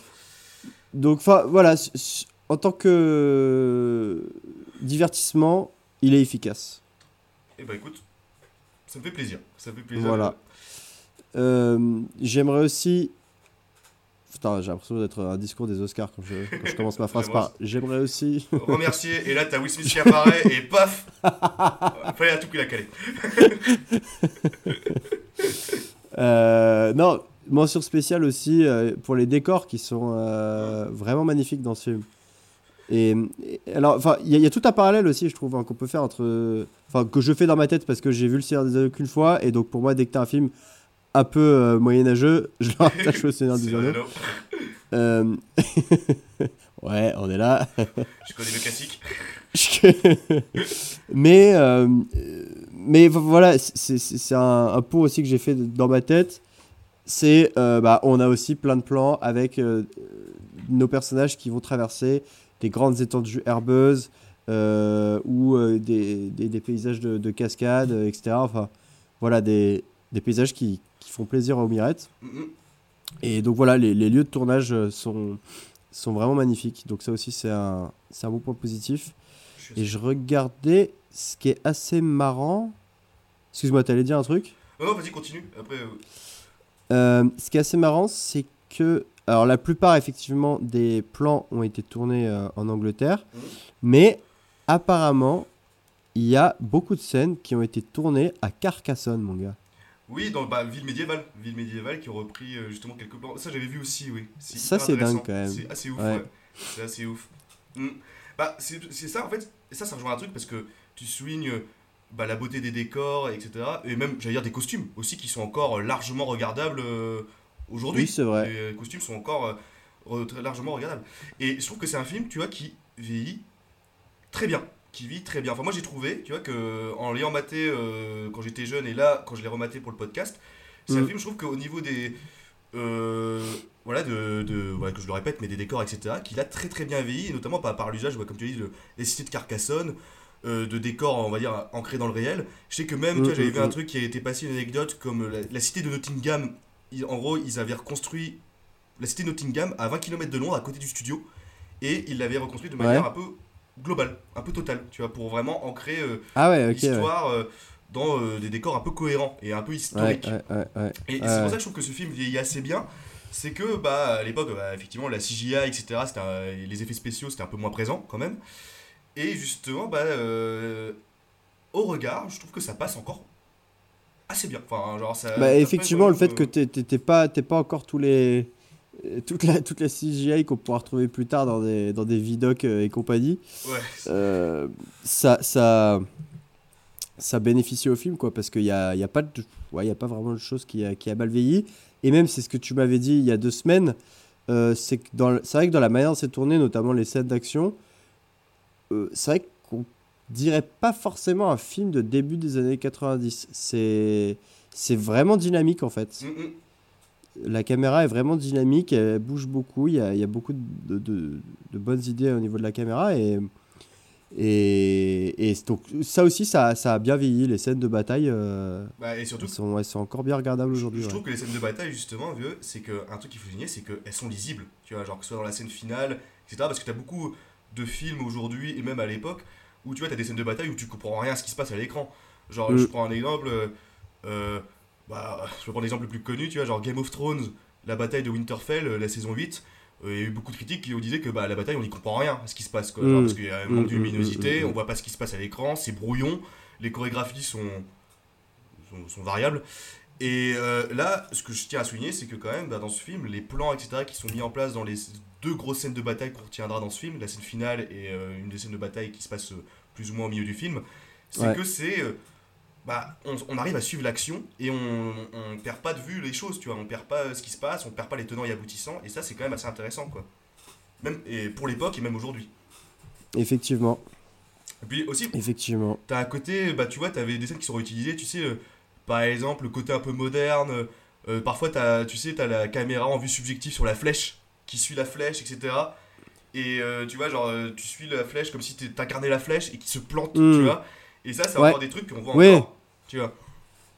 Donc, voilà, en tant que divertissement, il est efficace. Et bah écoute, ça me fait plaisir, ça me fait plaisir. Voilà. Euh, J'aimerais aussi. Putain, j'ai l'impression d'être un discours des Oscars quand je, quand je commence ma phrase par. J'aimerais aussi. Remercier et là t'as Will Smith qui apparaît et paf, fallait à tout qu'il a calé. Euh, non, mention spéciale aussi euh, pour les décors qui sont euh, vraiment magnifiques dans ce film. Et, et alors, enfin, il y, a- il y a tout un parallèle aussi, je trouve, hein, qu'on peut faire entre. Enfin, que je fais dans ma tête parce que j'ai vu le Seigneur des Anneaux qu'une fois, et donc pour moi, dès que t'as un film un peu euh, moyenâgeux, je le rattache au Seigneur des Anneaux. Euh, ouais, on est là. Je connais le classique. mais, euh, mais vo- voilà, c'est un, un pot aussi que j'ai fait dans ma tête. C'est, bah, on a aussi plein de plans avec nos personnages qui vont traverser des grandes étendues herbeuses ou des, des, des paysages de, de cascades, etc. Enfin, voilà, des, des paysages qui, qui font plaisir aux mirettes. Mhm. Et donc voilà, les, les lieux de tournage euh, sont, sont vraiment magnifiques. Donc ça aussi, c'est un, c'est un bon point positif. Je Et je regardais ce qui est assez marrant. Excuse-moi, t'allais dire un truc? Non, non, vas-y, continue. Après, euh, Euh, Ce qui est assez marrant, c'est que. Alors, la plupart, effectivement, des plans ont été tournés euh, en Angleterre. Mhm. Mais apparemment, il y a beaucoup de scènes qui ont été tournées à Carcassonne, mon gars. Oui, dans bah, Ville médiévale. Ville médiévale qui ont repris euh, justement quelques plans. Ça, j'avais vu aussi, oui. Ça, c'est dingue, quand même. C'est assez ouf, Ouais. ouais. C'est assez ouf. Mm. Bah, c'est ça, en fait. Et ça, ça rejoint un truc parce que tu soulignes bah, la beauté des décors, etc. Et même, j'allais dire, des costumes aussi qui sont encore euh, largement regardables euh, aujourd'hui. Oui, c'est vrai. Les euh, costumes sont encore largement regardables. Et je trouve que c'est un film, tu vois, qui vieillit très bien. Qui vit très bien. Enfin, moi, j'ai trouvé, tu vois, que en l'ayant maté euh, quand j'étais jeune et là, quand je l'ai rematé pour le podcast, c'est un Mm. film, je trouve qu'au niveau des. euh, voilà, de, de- voilà, que je le répète, mais des décors, etc., qu'il a très très bien vieilli, et notamment par, par l'usage, comme tu dit, de, des cités de Carcassonne, euh, de décors, on va dire, ancrés dans le réel. Je sais que même, tu vois, Mm, j'avais mm, vu un truc qui a été passé, une anecdote, comme la, la cité de Nottingham. Ils- en gros, ils avaient reconstruit la cité de Nottingham à 20 km de Londres, à côté du studio, et ils l'avaient reconstruit de manière Ouais. un peu globale, un peu totale, tu vois, pour vraiment ancrer euh, Ah ouais, l'histoire euh, dans euh, des décors un peu cohérents et un peu historiques. ouais. Et c'est pour ça que je trouve que ce film vieillit assez bien. C'est que, bah, à l'époque, bah, effectivement, la CGI, etc., un- les effets spéciaux, c'était un peu moins présent quand même. Et justement, bah, euh, au regard, je trouve que ça passe encore assez bien. Enfin, genre, ça. Bah, ça effectivement, le fait que t'es t'es pas, t'es pas encore tous les. Euh, Toute la, toute la CGI qu'on pourra retrouver plus tard dans des, dans des vidocs euh, et compagnie, Ouais, euh, ça, ça, ça bénéficie au film, quoi, parce qu'il n'y a, y a, pas de- ouais, y a pas vraiment de chose qui a, qui a mal vieilli. Et même, c'est ce que tu m'avais dit il y a deux semaines, euh, c'est que dans le- c'est vrai que dans la manière dont c'est tourné, notamment les scènes d'action, euh, c'est vrai qu'on dirait pas forcément un film de début des années 90. C'est c'est vraiment dynamique, en fait. Mm. La caméra est vraiment dynamique, elle bouge beaucoup, il y a, il y a beaucoup de, de- de bonnes idées au niveau de la caméra et, Et, et donc, ça aussi, ça, ça a bien vieilli. Les scènes de bataille, euh, Bah, et surtout, elles, sont, elles sont encore bien regardables aujourd'hui. je ouais. trouve que les scènes de bataille, justement, vieux, c'est que un truc qu'il faut souligner, c'est qu'elles sont lisibles. Tu vois, genre que ce soit dans la scène finale, etc. Parce que t'as beaucoup de films aujourd'hui, et même à l'époque, où tu vois, t'as des scènes de bataille où tu comprends rien à ce qui se passe à l'écran. Genre, Mm. je prends un exemple, euh, euh, bah, je vais prendre l'exemple le plus connu, tu vois, genre Game of Thrones, la bataille de Winterfell, euh, la saison 8. euh, Il y a eu beaucoup de critiques qui ont disaient que bah, la bataille, on n'y comprend rien à ce qui se passe. Quoi. Genre, Mm. parce qu'il y a un manque Mm, de luminosité, mm, on voit pas ce qui se passe à l'écran, c'est brouillon, les chorégraphies sont, sont, sont variables. Et euh, là, ce que je tiens à souligner, c'est que quand même, bah, dans ce film, les plans, etc., qui sont mis en place dans les deux grosses scènes de bataille qu'on retiendra dans ce film, la scène finale et euh, une des scènes de bataille qui se passe euh, plus ou moins au milieu du film, c'est Ouais. que c'est... bah, on, on arrive à suivre l'action et on, on perd pas de vue les choses, tu vois, on perd pas euh, ce qui se passe, on perd pas les tenants et aboutissants, et ça c'est quand même assez intéressant, quoi. Même et pour l'époque et même aujourd'hui. Effectivement, Et puis aussi, effectivement. T'as un côté, bah tu vois, t'avais des scènes qui sont réutilisées, tu sais, euh, par exemple, le côté un peu moderne. euh, parfois, t'as, tu sais, t'as la caméra en vue subjective sur la flèche, qui suit la flèche, etc. Et euh, tu vois, genre, tu suis la flèche comme si t'incarnais la flèche et qui se plante, tu vois. Et ça, c'est Ouais. encore des trucs qu'on voit encore, tu vois.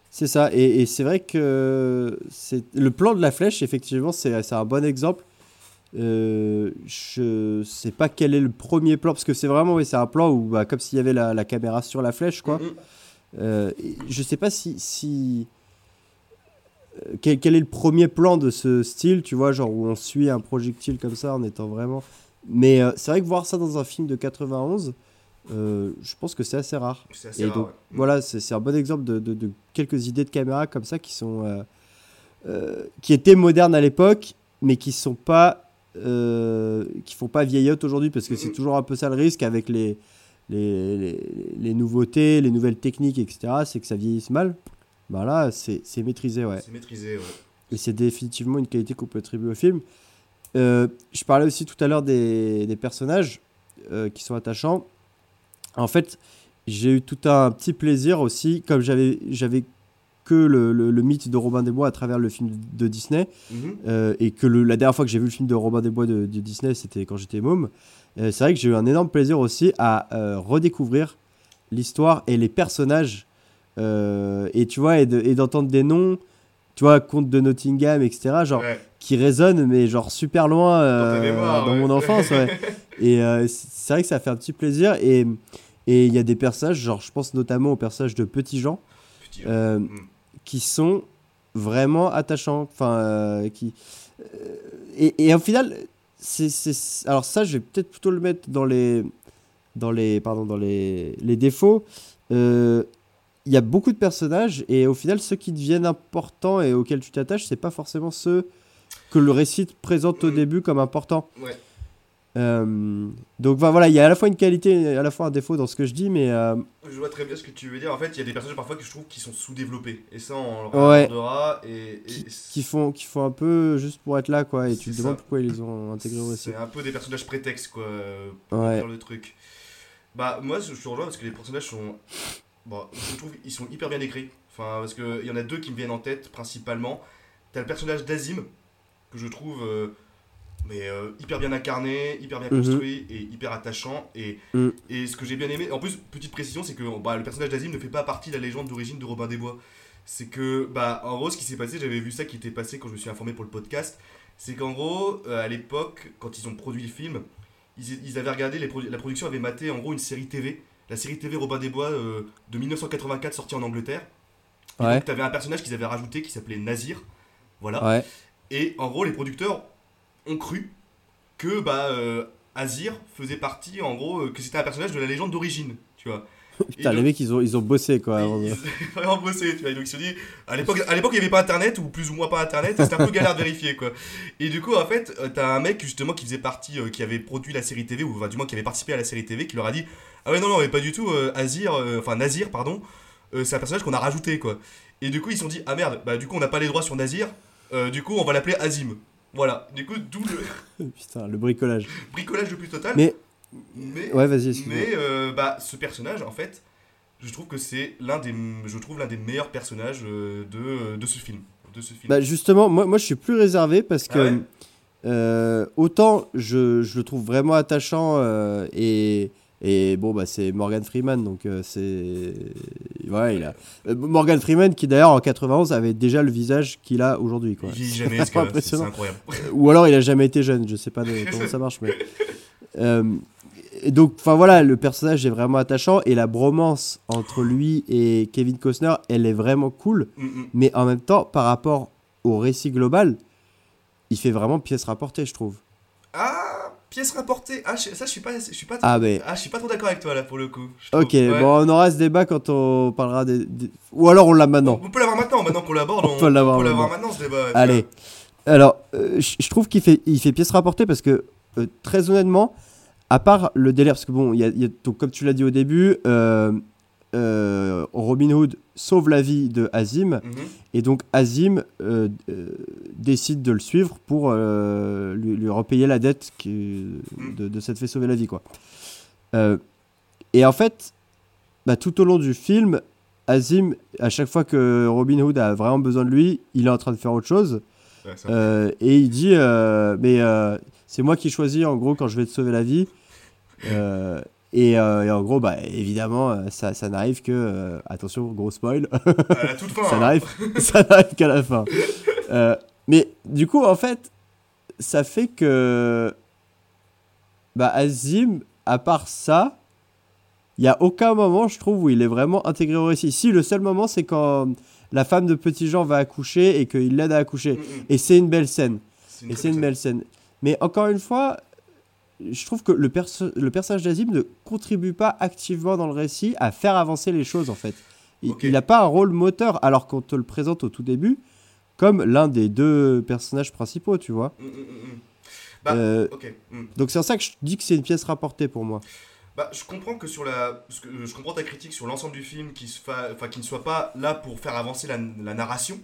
C'est ça, et, et c'est vrai que c'est le plan de la flèche, effectivement, c'est un bon exemple. Euh, je sais pas quel est le premier plan, parce que c'est vraiment, oui, c'est un plan où, bah, comme s'il y avait la, la caméra sur la flèche, quoi. Euh, et je sais pas si. si euh, quel, quel est le premier plan de ce style, tu vois, genre où on suit un projectile comme ça en étant vraiment. Mais euh, c'est vrai que voir ça dans un film de 91, euh, je pense que c'est assez rare. C'est assez Et rare, donc, ouais. voilà, c'est un bon exemple de, de- de quelques idées de caméra comme ça qui sont. euh, euh, qui étaient modernes à l'époque, mais qui sont pas. qui font pas vieillotte aujourd'hui, parce que c'est toujours un peu ça le risque avec les, les, les, les nouveautés, les nouvelles techniques, etc. C'est que ça vieillisse mal. Ben là, c'est c'est maîtrisé, ouais. C'est maîtrisé, ouais. Et c'est définitivement une qualité qu'on peut attribuer au film. Je parlais aussi tout à l'heure des, des personnages qui sont attachants. En fait, j'ai eu tout un petit plaisir aussi, comme j'avais j'avais que le, le- le mythe de Robin des Bois à travers le film de Disney, Mhm. euh, et que le- la dernière fois que j'ai vu le film de Robin des Bois de, de Disney, c'était quand j'étais môme. Euh, c'est vrai que j'ai eu un énorme plaisir aussi à euh, redécouvrir l'histoire et les personnages. et tu vois, et de- et d'entendre des noms, tu vois, Conte de Nottingham, etc., genre, Ouais. qui résonnent, mais genre super loin Dans ouais. mon enfance, ouais. Et c'est vrai que ça fait un petit plaisir. Et et il y a des personnages, genre, je pense notamment au personnage de Petit Jean, Petit, euh, Mm. qui sont vraiment attachants. Enfin, euh, qui. euh, et, et au final, c'est, c'est- alors ça, je vais peut-être plutôt le mettre dans les, dans les, pardon, dans les, les défauts. Euh, Il y a beaucoup de personnages et au final, ceux qui deviennent importants et auxquels tu t'attaches, c'est pas forcément ceux que le récit te présente au Mm. début comme importants. Ouais. Euh, donc bah, voilà, il y a à la fois une qualité et à la fois un défaut dans ce que je dis, mais euh, Je vois très bien ce que tu veux dire. En fait, il y a des personnages parfois que je trouve qui sont sous-développés. Et ça, on le Ouais. Et, et qui, qui font, qui font un peu juste pour être là, quoi. Et tu te demandes ça. pourquoi ils les ont intégrés au récit. C'est un peu des personnages prétextes, quoi, pour Ouais. faire le truc. Bah, moi, je te rejoins parce que les personnages sont. Bon, je trouve ils sont hyper bien écrits. Enfin, parce qu'il y en a deux qui me viennent en tête, principalement. T'as le personnage d'Azim, que je trouve. euh, mais euh, hyper bien incarné, hyper bien Mhm. construit et hyper attachant. Et, Mm. et ce que j'ai bien aimé, en plus, petite précision, c'est que bah, le personnage d'Azim ne fait pas partie de la légende d'origine de Robin des Bois. C'est que, bah, en gros, ce qui s'est passé, j'avais vu ça qui était passé quand je me suis informé pour le podcast, c'est qu'en gros, euh, à l'époque, quand ils ont produit le film, ils, ils avaient regardé, les produ- la production avait maté en gros une série TV, la série TV Robin des Bois euh, de 1984 sortie en Angleterre. Et Ouais. donc, t'avais un personnage qu'ils avaient rajouté qui s'appelait Nazir. Voilà. Ouais. Et en gros, les producteurs ont cru que bah, euh, Azir faisait partie, en gros, euh, que c'était un personnage de la légende d'origine, tu vois. Putain, les mecs, ils ont, ils ont bossé, quoi. ils, ils ont vraiment bossé, tu vois. Donc ils se sont dit, à l'époque, à l'époque, il n'y avait pas internet, ou plus ou moins pas internet, c'était un peu galère de vérifier, quoi. Et du coup, en fait, euh, t'as un mec, justement, qui faisait partie, euh, qui avait produit la série TV, ou enfin, du moins qui avait participé à la série TV, qui leur a dit, ah ouais, non, non, mais pas du tout, euh, Azir, euh, enfin, Nazir, pardon, c'est un personnage qu'on a rajouté, quoi. Et du coup, ils se sont dit, ah merde, bah, du coup, on n'a pas les droits sur Nazir, du coup, on va l'appeler Azim. Voilà, du coup, d'où le Putain, le bricolage. bricolage le plus total. Mais, mais ouais, vas-y, mais euh, bah, ce personnage, en fait, je trouve que c'est l'un des, je trouve l'un des meilleurs personnages euh, de, de ce film. De ce film. Bah, justement, moi, moi, je suis plus réservé parce que Ah ouais euh, autant je, je le trouve vraiment attachant euh, et, Et bon, bah, c'est Morgan Freeman, donc euh, c'est. Voilà, il a. euh, Morgan Freeman, qui d'ailleurs en 91 avait déjà le visage qu'il a aujourd'hui, quoi. Il jamais, C'est incroyable. Ou alors il a jamais été jeune, je sais pas de- comment ça marche, mais. Euh, et donc, enfin voilà, le personnage est vraiment attachant et la bromance entre lui et Kevin Costner, elle est vraiment cool, Mm, mm. mais en même temps, par rapport au récit global, il fait vraiment pièce rapportée, je trouve. Ah, pièce rapportée. Ah, je- ça, je suis pas, je suis pas, Ah, mais- ah, je suis pas trop d'accord avec toi là pour le coup. Ok, Ouais. bon, on aura ce débat quand on parlera des. des- Ou alors on l'a maintenant. On peut l'avoir maintenant, maintenant qu'on l'aborde, On on, peut l'avoir on maintenant. maintenant ce débat. Allez. Alors, euh, je trouve qu'il fait, il fait pièce rapportée parce que, euh, très honnêtement, à part le délire, parce que bon, y a, y a- donc, comme tu l'as dit au début, euh, euh, Robin Hood sauve la vie de Azim, Mhm. et donc Azim euh, euh, décide de le suivre pour lui, lui repayer la dette qui, de, de s'être fait sauver la vie, quoi. Et en fait, bah, tout au long du film, Azim, à chaque fois que Robin Hood a vraiment besoin de lui, il est en train de faire autre chose. Ouais, et il dit Mais c'est moi qui choisis en gros quand je vais te sauver la vie. Euh, et, euh, et en gros, bah, évidemment, euh, ça, ça n'arrive que. euh, attention, gros spoil. à la toute fin. ça hein. n'arrive ça n'arrive qu'à la fin. Mais du coup, en fait, ça fait que. Bah, Azim, à part ça, il n'y a aucun moment, je trouve, où il est vraiment intégré au récit. Si, le seul moment, c'est quand la femme de Petit Jean va accoucher et qu'il l'aide à accoucher. Et c'est une belle scène. Une Et c'est une belle scène. Mais encore une fois, je trouve que le, perso- le personnage d'Azim ne contribue pas activement dans le récit à faire avancer les choses en fait. Il n'a pas un rôle moteur alors qu'on te le présente au tout début comme l'un des deux personnages principaux, tu vois. Mm, mm, mm. Bah, Euh, donc c'est en ça que je dis que c'est une pièce rapportée pour moi. Bah, je comprends que sur la, je comprends ta critique sur l'ensemble du film qui se fa... enfin qui ne soit pas là pour faire avancer la, la narration.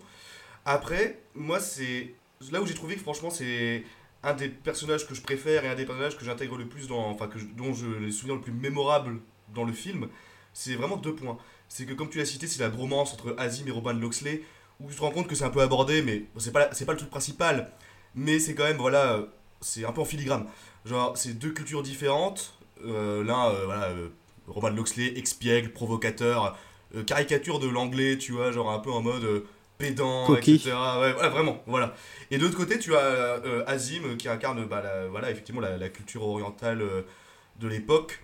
Après, moi c'est là où j'ai trouvé que franchement c'est un des personnages que je préfère et un des personnages que j'intègre le plus dans, enfin dont je les souviens le plus mémorable dans le film. C'est vraiment deux points. C'est que comme tu l'as cité, c'est la bromance entre Azim et Robin Loxley où tu te rends compte que c'est un peu abordé, mais c'est pas c'est pas le truc principal. Mais c'est quand même voilà, c'est un peu en filigrane. Genre c'est deux cultures différentes. Euh, L'un, euh, voilà, euh, Robin Loxley, expiègle, provocateur, caricature de l'anglais, tu vois, genre un peu en mode pédant, Coquille. etc. Ouais, voilà, vraiment, voilà. Et de l'autre côté, tu as euh, Azim qui incarne, bah, la- voilà, effectivement, la, la culture orientale euh, de l'époque,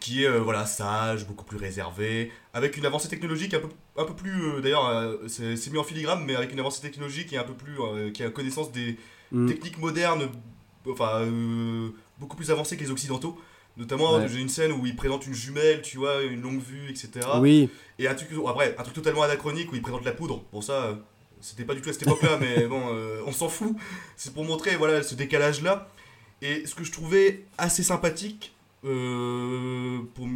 qui est, euh, voilà, sage, beaucoup plus réservé, avec une avancée technologique un peu, un peu plus, d'ailleurs, c'est mis en filigrane, mais avec une avancée technologique qui est un peu plus, qui a connaissance des Mm. techniques modernes, enfin, beaucoup plus avancées que les occidentaux. Notamment, Ouais. j'ai une scène où il présente une jumelle, tu vois, une longue vue, etc. Oui, Et un truc, après, un truc totalement anachronique où il présente la poudre. Bon, ça, euh, c'était pas du tout à cette époque-là, mais bon, euh, on s'en fout. C'est pour montrer, voilà, ce décalage-là. Et ce que je trouvais assez sympathique euh, pour,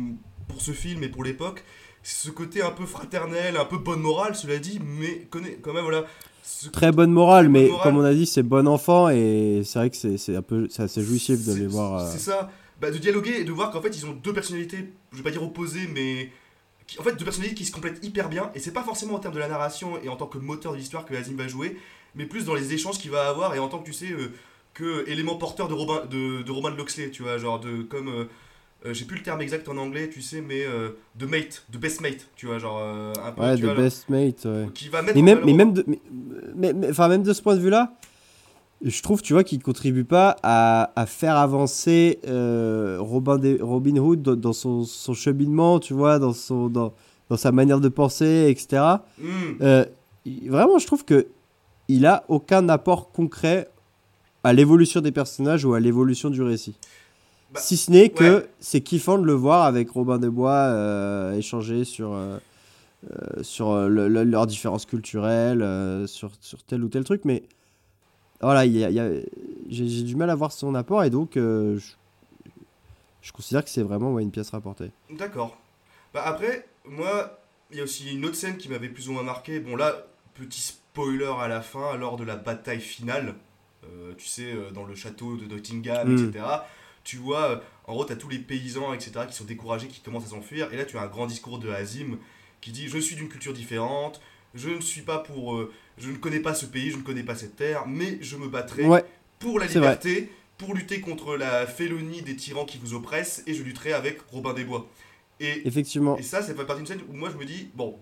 pour ce film et pour l'époque, c'est ce côté un peu fraternel, un peu bonne morale, cela dit, mais connaît, quand même, voilà. ce- très bonne morale, bonne mais morale. comme on a dit, c'est bon enfant et c'est vrai que c'est un peu c'est assez jouissif de les voir. euh, C'est ça, bah, de dialoguer et de voir qu'en fait ils ont deux personnalités, je vais pas dire opposées, mais en fait deux personnalités qui se complètent hyper bien. Et c'est pas forcément en termes de la narration et en tant que moteur de l'histoire que Azim va jouer, mais plus dans les échanges qu'il va avoir et en tant que tu sais euh, que élément porteur de Robin de, de Roman Loxley, tu vois, genre de comme euh, euh, j'ai plus le terme exact en anglais, tu sais, mais de mate, de best mate, tu vois, genre un peu, Ouais, de best mate, ouais. qui va mettre Mais même, mais même, de, mais, mais- mais- enfin, même de ce point de vue-là, je trouve, tu vois, qu'il contribue pas à, à faire avancer euh, Robin, des- Robin Hood dans, dans son, son cheminement, tu vois, dans, son, dans, dans sa manière de penser, etc. Hmm. Euh, vraiment, je trouve que il a aucun apport concret à l'évolution des personnages ou à l'évolution du récit. Bah, si ce n'est que ouais. c'est kiffant de le voir avec Robin des Bois euh, échanger sur, euh, sur le- le- leurs différences culturelles, euh, sur, sur tel ou tel truc. Mais voilà, il y a- il y a- j'ai j'ai du mal à voir son apport et donc euh, je, je considère que c'est vraiment ouais, une pièce rapportée. D'accord. Bah après, moi, il y a aussi une autre scène qui m'avait plus ou moins marqué. Bon là, petit spoiler à la fin, lors de la bataille finale, euh, tu sais, euh, dans le château de Nottingham, Mm. etc. Tu vois, en gros, t'as tous les paysans, etc., qui sont découragés, qui commencent à s'enfuir. Et là, tu as un grand discours de Hazim qui dit Je suis d'une culture différente, je ne suis pas pour. euh, je ne connais pas ce pays, je ne connais pas cette terre, mais je me battrai Ouais, pour la c'est liberté pour lutter contre la félonie des tyrans qui vous oppressent, et je lutterai avec Robin des Bois. Et, Effectivement. et ça, ça fait partie d'une scène où moi je me dis, bon,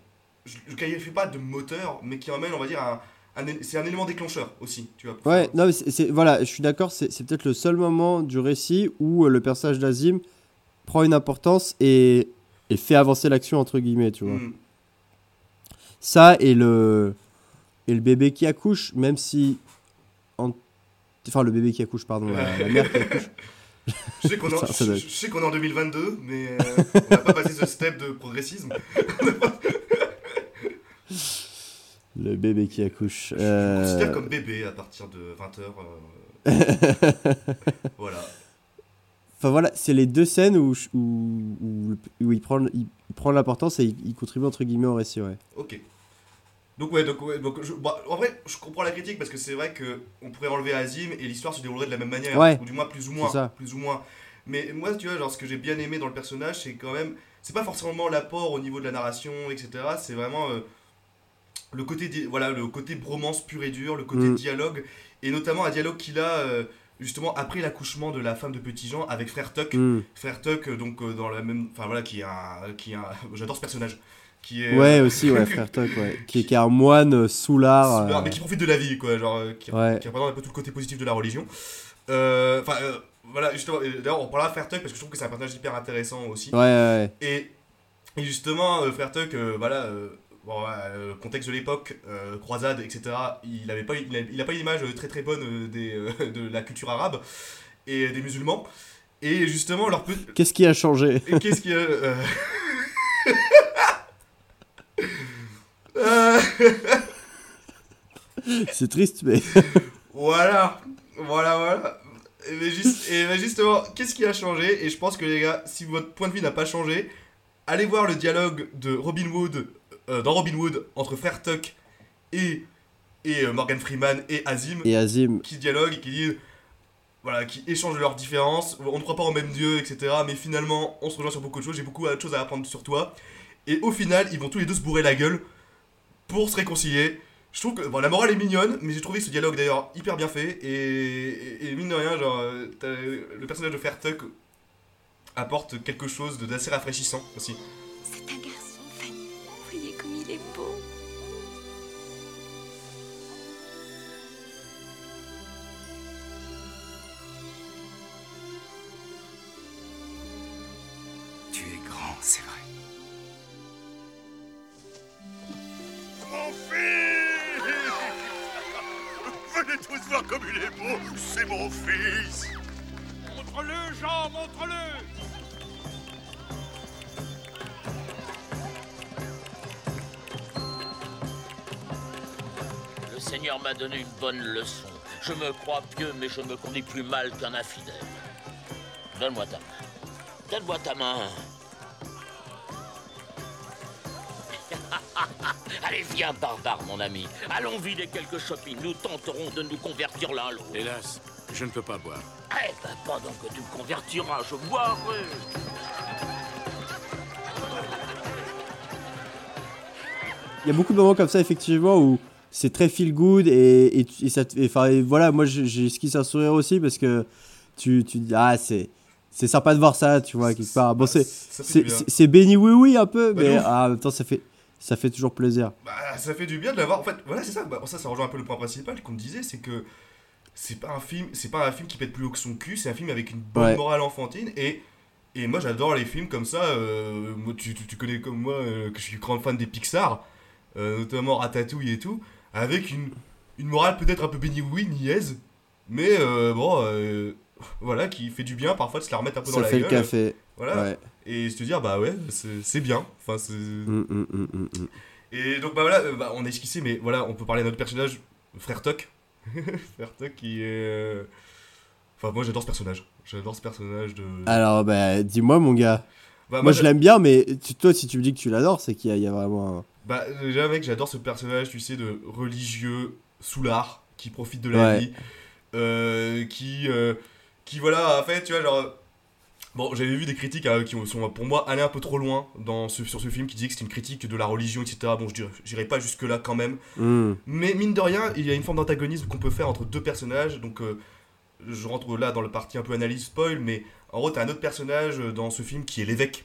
je ne qualifie pas de moteur, mais qui emmène, on va dire, un, c'est un élément déclencheur aussi, tu vois. Ouais, non, mais c'est, c'est- voilà, je suis d'accord, c'est, c'est peut-être le seul moment du récit où euh, le personnage d'Azim prend une importance et, et fait avancer l'action, entre guillemets, tu vois. Mm. Ça et le, et le bébé qui accouche, même si. en- Enfin, le bébé qui accouche, pardon, la, la mère qui accouche. Je sais qu'on est, en- Ça- ça je- doit je sais qu'on est en 2022, mais euh, on va pas passer ce step de progressisme. Le bébé qui accouche. Je me euh, considère comme bébé à partir de 20h. voilà. Enfin voilà, c'est les deux scènes où, où, où, où il prend, il, il prend l'importance et il, il contribue entre guillemets au récit, ouais. Ok. Donc ouais, donc, ouais, donc je, bah, en vrai, je comprends la critique parce que c'est vrai que on pourrait enlever Azim et l'histoire se déroulerait de la même manière, Ouais. ou du moins plus ou moins, ça. plus ou moins. Mais moi, tu vois, genre ce que j'ai bien aimé dans le personnage, c'est quand même, c'est pas forcément l'apport au niveau de la narration, etc. C'est vraiment euh, le côté, voilà, le côté bromance pur et dur, le côté Mm. dialogue, et notamment un dialogue qu'il a euh, justement après l'accouchement de la femme de Petit Jean avec Frère Tuck. Hmm. Frère Tuck, euh, donc euh, dans la même, enfin voilà, qui est un, qui est un, j'adore ce personnage, qui est Ouais, aussi, ouais, frère Toc, ouais. Qui, qui est un moine euh, soulard. Euh, mais qui profite de la vie, quoi, genre, euh, qui, Ouais. qui représente un peu tout le côté positif de la religion. Euh, Enfin, euh, voilà, justement, d'ailleurs, on parlera de Frère Tuck parce que je trouve que c'est un personnage hyper intéressant aussi. Ouais, ouais, Et, et justement, euh, Frère Tuck, euh, voilà, euh, bon, euh, contexte de l'époque, euh, croisade, etc., il avait pas, il a, il a pas une image très très bonne euh, des, euh, de la culture arabe et des musulmans. Et justement, leur. Qu'est-ce qui a changé? Qu'est-ce a euh, C'est triste, mais. Voilà, voilà, voilà. Et mais, juste, et mais justement, qu'est-ce qui a changé? Et je pense que les gars, si votre point de vue n'a pas changé, allez voir le dialogue de Robin Hood, euh, dans Robin Hood, entre Frère Tuck et, et euh, Morgan Freeman et Azim, Et Azim. qui dialoguent et qui disent, voilà, qui échangent leurs différences. On ne croit pas au même Dieu, etc. Mais finalement, on se rejoint sur beaucoup de choses. J'ai beaucoup de choses à apprendre sur toi. Et au final, ils vont tous les deux se bourrer la gueule pour se réconcilier. Je trouve que bon, la morale est mignonne, mais j'ai trouvé ce dialogue d'ailleurs hyper bien fait. Et, mine de rien, genre, euh, le personnage de Fairtuck apporte quelque chose d'assez rafraîchissant aussi. C'est un garçon, Seigneur m'a donné une bonne leçon. Je me crois pieux, mais je me conduis plus mal qu'un infidèle. Donne-moi ta main. Donne-moi ta main. Allez, viens, barbare, mon ami. Allons vider quelques shopping. Nous tenterons de nous convertir l'un l'autre. Hélas, je ne peux pas boire. Eh ben, pendant que tu me convertiras, je boirai. Il y a beaucoup de moments comme ça, effectivement, où c'est très feel good et, et, et ça enfin, et voilà, moi esquissé un sourire aussi parce que tu, tu dis, ah, c'est. C'est sympa de voir ça, tu vois, quelque part. Bon, c'est c'est béni oui oui un peu, Bah, mais ah, en même temps ça fait ça fait toujours plaisir. Bah, ça fait du bien de l'avoir. En fait, voilà, c'est ça. Bah, ça, ça rejoint un peu le point principal qu'on disait, c'est que c'est pas un film, c'est pas un film qui pète plus haut que son cul. C'est un film avec une bonne Ouais. morale enfantine et et moi j'adore les films comme ça. euh, moi, tu, tu, tu connais comme moi euh, que je suis grand fan des Pixar, euh, notamment Ratatouille et tout, avec une une morale peut-être un peu béni oui niaise, mais euh, bon. euh, voilà, qui fait du bien parfois de se la remettre un peu dans Ça la fait gueule. le café. Voilà. Ouais. Et se dire, bah ouais, c'est bien. Enfin, c'est. Mm, mm, mm, mm, mm. Et donc bah voilà, euh, bah, on a esquissé, mais voilà, on peut parler d'un autre personnage, Frère Tuck. Frère Tuck qui est... Enfin moi j'adore ce personnage, j'adore ce personnage de... Alors, bah, dis-moi, mon gars. bah, Moi, je l'aime bien, mais tu- toi, si tu me dis que tu l'adores, c'est qu'il y a vraiment. Bah déjà mec, j'adore ce personnage, tu sais, de religieux, soulard, qui profite de la Ouais. vie, euh, qui... euh, qui voilà, en fait, tu vois, genre... Bon, j'avais vu des critiques euh, qui sont pour moi allés un peu trop loin dans ce, sur ce film, qui disaient que c'était une critique de la religion, etc. Bon, je j'irai pas jusque-là quand même. Mm. Mais mine de rien, il y a une forme d'antagonisme qu'on peut faire entre deux personnages. Donc, euh, je rentre là dans le parti un peu analyse spoil, mais en gros, t'as un autre personnage dans ce film qui est l'évêque.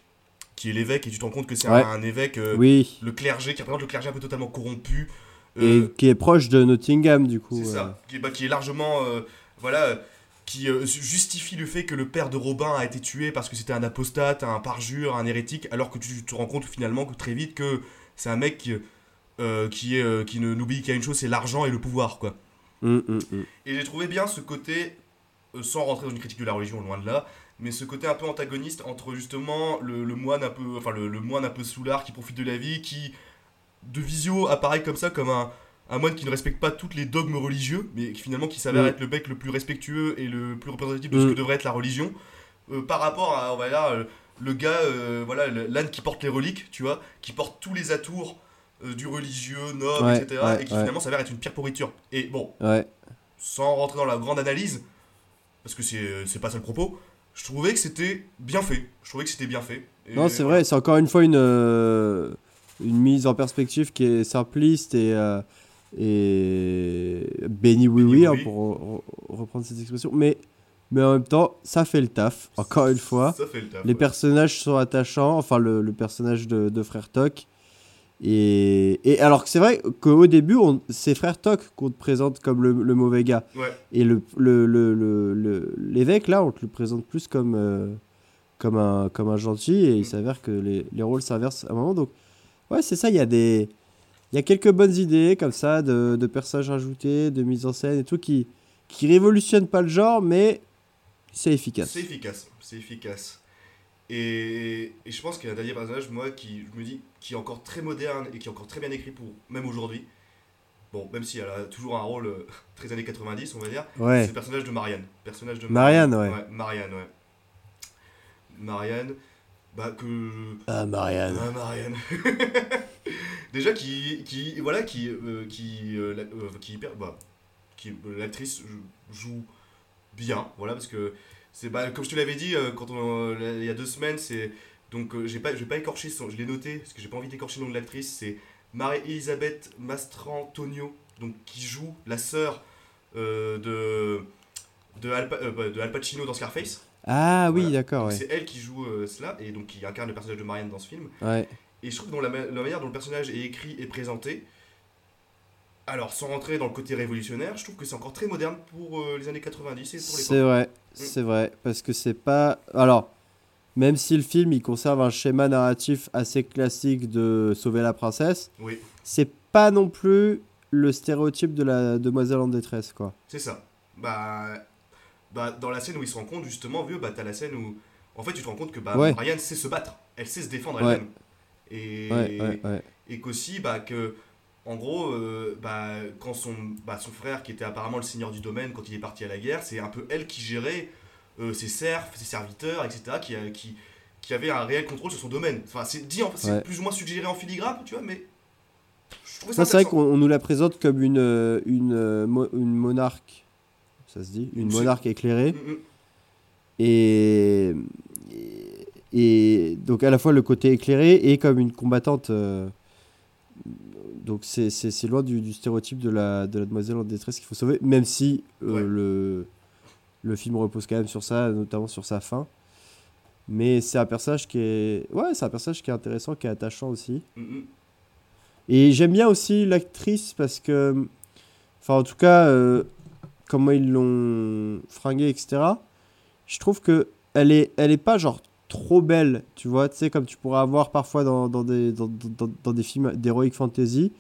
Qui est l'évêque, et tu te rends compte que c'est Ouais. un, un évêque, euh, Oui. le clergé, qui représente le clergé un peu totalement corrompu. Et euh, qui est proche de Nottingham, du coup. c'est ça, qui, est- bah, qui est largement. euh, voilà. qui euh, justifie le fait que le père de Robin a été tué parce que c'était un apostate, un parjure, un hérétique, alors que tu te rends compte finalement que très vite que c'est un mec qui, euh, qui, est, euh, qui ne n'oublie qu'à une chose, c'est l'argent et le pouvoir, quoi. Hum, hum, hum. Et j'ai trouvé bien ce côté, sans rentrer dans une critique de la religion, loin de là, mais ce côté un peu antagoniste entre justement le, le moine un peu, enfin le, le moine un peu soulard qui profite de la vie, qui de visio apparaît comme ça comme un, un moine qui ne respecte pas toutes les dogmes religieux, mais qui finalement qui s'avère Mm. être le mec le plus respectueux et le plus représentatif de ce Mm. que devrait être la religion, euh, par rapport à, on va dire, euh, le gars, euh, voilà, l'âne qui porte les reliques, tu vois, qui porte tous les atours euh, du religieux, noble, Ouais, etc., ouais, et qui ouais. finalement s'avère être une pire pourriture. Et bon, sans rentrer dans la grande analyse, parce que c'est c'est pas ça le propos, je trouvais que c'était bien fait. Je trouvais que c'était bien fait. Et Non, c'est vrai, c'est encore une fois une, euh, une mise en perspective qui est simpliste et, euh, et béni oui hein, oui. pour re- re- reprendre cette expression. Mais, mais en même temps, ça fait le taf, encore une fois. Ça fait le taf. Les ouais. personnages sont attachants, enfin le, le personnage de, de Frère Toc. Et, et alors que c'est vrai qu'au début, on- c'est Frère Toc qu'on te présente comme le, le mauvais gars. Ouais. Et le, le, le, l'évêque, là, on te le présente plus comme, euh, comme, un, comme un gentil. Et il Mm. s'avère que les, les rôles s'inversent à un moment. Donc, ouais, c'est ça, il y a des. Il y a quelques bonnes idées comme ça de, de personnages ajoutés, de mise en scène et tout qui, qui révolutionnent pas le genre, mais c'est efficace. C'est efficace. C'est efficace. Et, et je pense qu'il y a un dernier personnage, moi, qui, je me dis, qui est encore très moderne et qui est encore très bien écrit pour même aujourd'hui. Bon, même si elle a toujours un rôle euh, très années 90, on va dire. Ouais. C'est le personnage de Marianne. Personnage de Marianne, ouais. Marianne, ouais. Marianne, bah que. Ah, Marianne. Ah, Marianne. Déjà qui, qui voilà qui euh, qui euh, la- euh, qui bah, qui euh, l'actrice joue bien, voilà parce que c'est bah, comme je te l'avais dit euh, quand on, euh, il y a deux semaines, c'est donc euh, j'ai pas je vais pas écorcher son, je l'ai noté parce que j'ai pas envie d'écorcher le nom de l'actrice, c'est Marie-Elisabeth Mastrantonio donc qui joue la sœur euh, de de Al, euh, bah, de Al Pacino dans Scarface. Ah oui, Voilà. d'accord, ouais. C'est elle qui joue euh, cela et donc qui incarne le personnage de Marianne dans ce film. ouais. Et je trouve que dans la, ma- la manière dont le personnage est écrit et présenté, alors sans rentrer dans le côté révolutionnaire, je trouve que c'est encore très moderne pour les années 90 et pour C'est l'époque. vrai, c'est vrai, parce que c'est pas. Alors, même si le film il conserve un schéma narratif assez classique de sauver la princesse, Oui, c'est pas non plus le stéréotype de la demoiselle en détresse, quoi. c'est ça. Bah, bah, dans la scène où ils se rencontrent, justement, vieux, bah, t'as la scène où, en fait, tu te rends compte que bah, Ouais. Marianne sait se battre, elle sait se défendre Ouais. elle-même. Et, Ouais, ouais, ouais. et qu'aussi bah, que en gros euh, bah, quand son, bah, son frère qui était apparemment le seigneur du domaine quand il est parti à la guerre c'est un peu elle qui gérait euh, ses serfs ses serviteurs etc qui, a- qui, qui avait un réel contrôle sur son domaine enfin c'est dit en- c'est Ouais. plus ou moins suggéré en filigrane tu vois mais je ça c'est vrai qu'on on nous la présente comme une, euh, une, euh, mo- une monarque, ça se dit, une monarque éclairée. Mm, mm. Et, et donc à la fois le côté éclairé et comme une combattante. euh, donc c'est- loin du, du stéréotype de la, de la demoiselle en détresse qu'il faut sauver, même si euh, Ouais. le, le film repose quand même sur ça, notamment sur sa fin. Mais c'est un personnage qui est, ouais, c'est un personnage qui est intéressant, qui est attachant aussi. Mm, mm. Et j'aime bien aussi l'actrice parce que, enfin en tout cas, euh, comment ils l'ont fringuée, etc. Je trouve que elle est, elle est pas genre trop belle, tu vois, tu sais comme tu pourrais avoir parfois dans, dans des, dans, dans- dans des films d'heroic fantasy.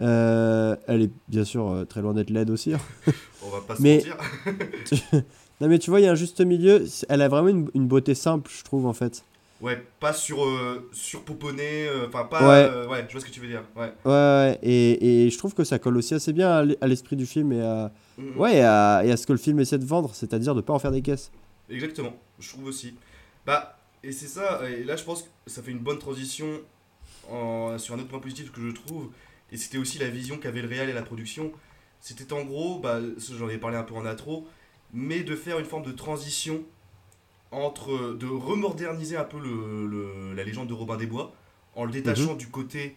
Euh, elle est bien sûr euh, très loin d'être laide aussi. hein. on va pas se Mais- mentir non mais tu vois, il y a un juste milieu. Elle a vraiment une, une beauté simple, je trouve en fait. ouais pas sur euh, euh, enfin pas Ouais. ouais je vois ce que tu veux dire ouais Ouais, ouais, et, et je trouve que ça colle aussi assez bien à l'esprit du film et à, Mm, mm. ouais, et à, et à ce que le film essaie de vendre, c'est-à-dire de pas en faire des caisses. Exactement, je trouve aussi. Bah, et c'est ça, et là je pense que ça fait une bonne transition en- sur un autre point positif que je trouve, et c'était aussi la vision qu'avait le réel et la production. C'était en gros, bah, j'en ai parlé un peu en intro, mais de faire une forme de transition entre. de remoderniser un peu le, le- la légende de Robin des Bois, en le détachant du côté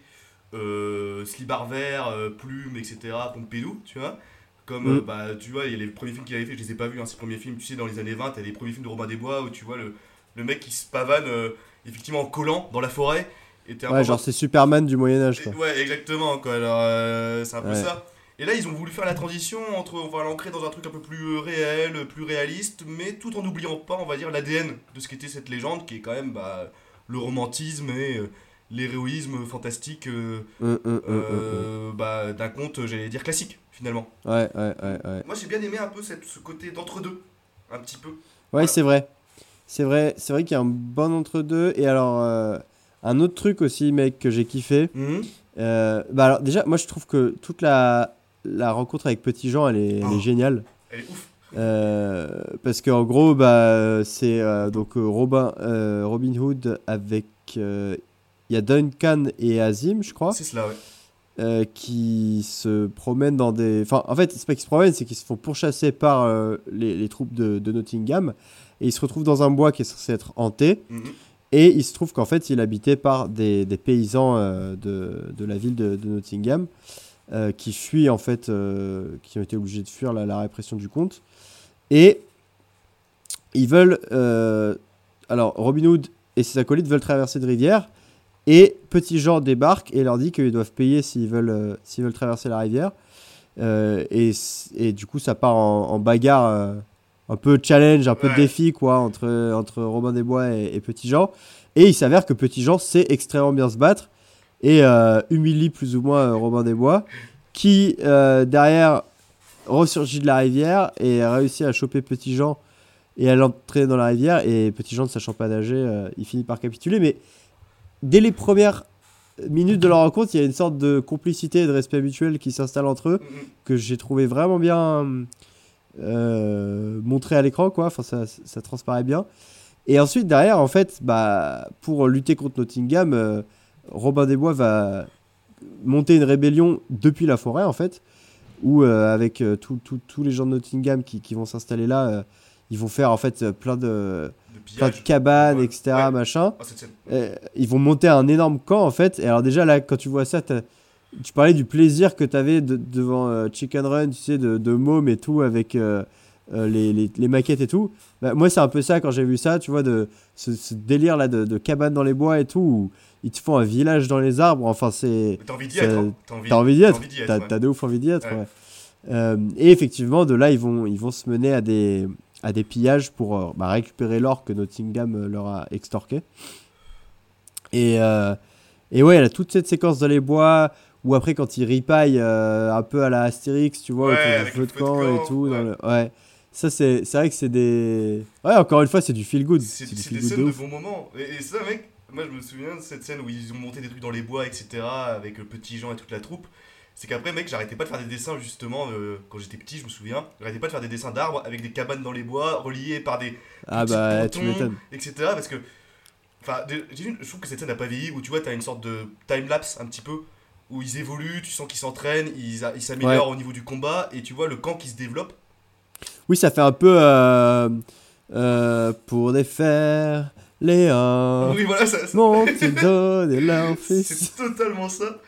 euh, slibard vert, euh, plume, etc., Pompidou, tu vois, Comme, Mm. euh, bah, tu vois, il y a les premiers films qu'il avait fait, je les ai pas vus, hein, ces premiers films, tu sais, dans les années 20, t'as les premiers films de Robin des Bois où tu vois le, le mec qui se pavane euh, effectivement en collant dans la forêt. Et Ouais, genre c'est Superman du Moyen-Âge. Ouais, exactement, quoi. Alors, euh, c'est un peu Ouais. ça. Et là, ils ont voulu faire la transition entre, on va l'ancrer dans un truc un peu plus réel, plus réaliste, mais tout en n'oubliant pas, on va dire, l'ADN de ce qu'était cette légende, qui est quand même bah, le romantisme et euh, l'héroïsme fantastique euh, Hum, hum, hum, euh, bah, d'un conte, j'allais dire, classique, finalement. Ouais, ouais, ouais, ouais. Moi, j'ai bien aimé un peu cette, ce côté d'entre-deux, un petit peu. Ouais, c'est vrai. C'est vrai, c'est vrai qu'il y a un bon entre-deux. Et alors, euh, un autre truc aussi, mec, que j'ai kiffé. Mhm. euh, bah alors, déjà, moi, je trouve que toute la, la rencontre avec Petit Jean, elle est, elle est Oh. géniale. Elle est ouf. Euh, parce qu'en gros, bah, c'est donc Robin, Robin Hood avec. Il y a Duncan et Azim, je crois. C'est cela, ouais. qui se promènent dans des. Enfin, en fait, c'est pas qu'ils se promènent, c'est qu'ils se font pourchasser par les, les troupes de, de Nottingham. Et ils se retrouvent dans un bois qui est censé être hanté. Mhm. Et il se trouve qu'en fait, il est habité par des, des paysans euh, de, de la ville de, de Nottingham euh, qui fuient, en fait, euh, qui ont été obligés de fuir la, la répression du comte. Et ils veulent. alors, Robin Hood et ses acolytes veulent traverser de rivière. Et Petit Jean débarque et leur dit qu'ils doivent payer s'ils veulent, s'ils veulent traverser la rivière. Et, et du coup, ça part en, en bagarre, un peu challenge, un peu Ouais. défi, quoi, entre, entre Robin des Bois et, et Petit Jean. Et il s'avère que Petit Jean sait extrêmement bien se battre et euh, humilie plus ou moins euh, Robin des Bois, qui euh, derrière ressurgit de la rivière et réussit à choper Petit Jean et à l'entrer dans la rivière. Et Petit Jean, ne sachant pas nager, euh, il finit par capituler. Mais dès les premières minutes de leur rencontre, il y a une sorte de complicité et de respect mutuel qui s'installe entre eux Mhm. que j'ai trouvé vraiment bien montré à l'écran, quoi. Enfin, ça, ça transparaît bien. Et ensuite, derrière, en fait, bah, pour lutter contre Nottingham, euh, Robin des Bois va monter une rébellion depuis la forêt, en fait, où euh, avec euh, tous les gens de Nottingham qui, qui vont s'installer là, euh, ils vont faire en fait euh, plein de, De plein de cabanes, Ouais. etc., Ouais. machin. Euh, ils vont monter un énorme camp en fait. Et alors déjà là, quand tu vois ça, tu parlais du plaisir que tu avais devant euh, Chicken Run, tu sais, de, de môme et tout, avec euh, euh, les, les- les maquettes et tout. Bah, moi, c'est un peu ça quand j'ai vu ça, tu vois, de ce, ce délire là de, de cabane dans les bois et tout, où ils te font un village dans les arbres. Enfin, c'est. T'as envie d'y être. hein. T'as envie, d'y être, t'as ouais. de ouf envie d'y être. Ouais. ouais. Euh, et effectivement, de là, ils vont, ils vont se mener à des, à des pillages pour euh, bah, récupérer l'or que Nottingham euh, leur a extorqué. Et, euh, et ouais, elle a toute cette séquence dans les bois où après, quand ils ripaillent euh, un peu à la Astérix, tu vois, Ouais, autour du avec feu le de feu de camp camp, et tout. dans ouais. le- ouais. Ça, c'est vrai que c'est des. Ouais, encore une fois, c'est du feel good. C'est des good scènes de de ouf. bons moments. Et, et ça, mec, moi je me souviens de cette scène où ils ont monté des trucs dans les bois, etc. avec le petit Jean et toute la troupe. C'est qu'après, mec, j'arrêtais pas de faire des dessins justement euh, quand j'étais petit, je me souviens. J'arrêtais pas de faire des dessins d'arbres avec des cabanes dans les bois reliées par des Ah bah, tu m'étonnes. etc. Parce que, enfin, je trouve que cette scène n'a pas vieilli où tu vois, t'as une sorte de time-lapse un petit peu où ils évoluent, tu sens qu'ils s'entraînent, ils ils s'améliorent au niveau du combat et tu vois le camp qui se développe. Oui, ça fait un peu. euh, euh, pour défaire Léa. oui, voilà, ça, ça- Mon petit leur fils. C'est totalement ça.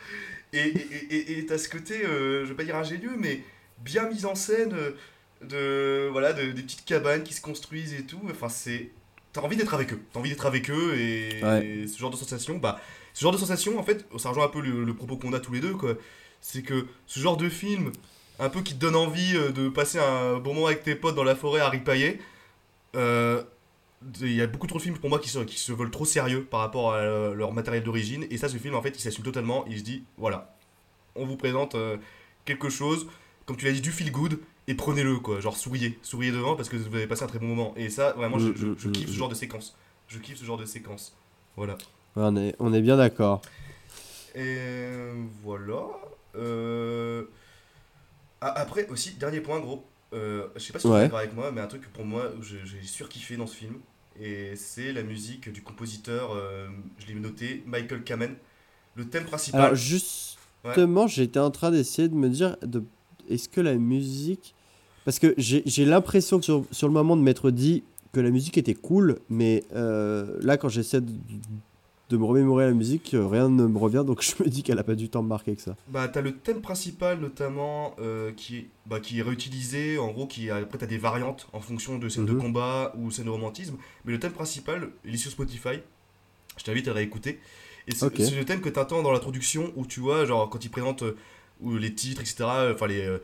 Et et- et- et- t'as ce côté, euh, je vais pas dire ingénieux, mais bien mis en scène euh, de voilà de- des petites cabanes qui se construisent et tout. Enfin, c'est t'as envie d'être avec eux. T'as envie d'être avec eux et, Ouais. et ce genre de sensation, bah ce genre de sensation en fait, ça rejoint un peu le, le propos qu'on a tous les deux quoi. C'est que ce genre de film, un peu qui te donne envie euh, de passer un bon moment avec tes potes dans la forêt à ripailler. euh, il y a beaucoup trop de films pour moi qui se, qui se veulent trop sérieux par rapport à euh, leur matériel d'origine. Et ça, ce film, en fait, il s'assume totalement. Il se dit, voilà, on vous présente euh, quelque chose, comme tu l'as dit, du feel good, et prenez-le, quoi. Genre, souriez, souriez devant parce que vous avez passé un très bon moment. Et ça, vraiment, je, je- je Mm, mm, kiffe ce mm. genre de séquence. Je kiffe ce genre de séquence. Voilà. On, est, on est bien d'accord. Et voilà. Euh, ah, après, aussi, dernier point, gros. Euh, je sais pas si tu es d'accord avec moi, mais un truc pour moi, j'ai surkiffé dans ce film. Et c'est la musique du compositeur, euh, je l'ai noté, Michael Kamen. Le thème principal. Alors, justement, j'étais en train d'essayer de me dire de, est-ce que la musique. Parce que j'ai j'ai l'impression que sur, sur le moment de m'être dit que la musique était cool, mais euh, là, quand j'essaie de, de me remémorer la musique, euh, rien ne me revient, donc je me dis qu'elle a pas du temps me marquer que ça. Bah, t'as le thème principal notamment euh, qui, est, bah, qui est réutilisé, en gros, qui après t'as des variantes en fonction de scènes de Mhm. combat ou scènes de romantisme, mais le thème principal, il est sur Spotify. Je t'invite à le réécouter. Et c'est le thème que t'entends dans l'introduction où tu vois, genre, quand ils présentent euh, les titres, etc. Enfin, les. euh,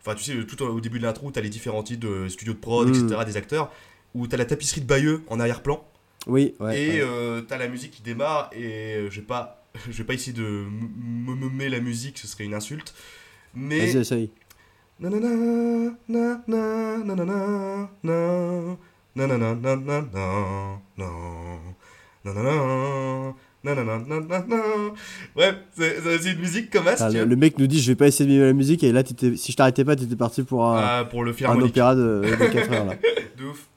Enfin, tu sais, tout au début de l'intro, t'as les différents titres de studios de prod, Mhm. etc., des acteurs, où t'as la tapisserie de Bayeux en arrière-plan. Oui, ouais. et ouais. euh, t'as la musique qui démarre et euh, je vais pas je vais pas essayer de m- me la musique ce serait une insulte mais Vas-y, essaye. Ouais, c'est une musique comme Ah, tu le, le mec nous dit je vais pas essayer de mimer la musique et là si je t'arrêtais pas t'étais parti pour un, Ah, pour le un opéra de, de 4 heures là. de ouf.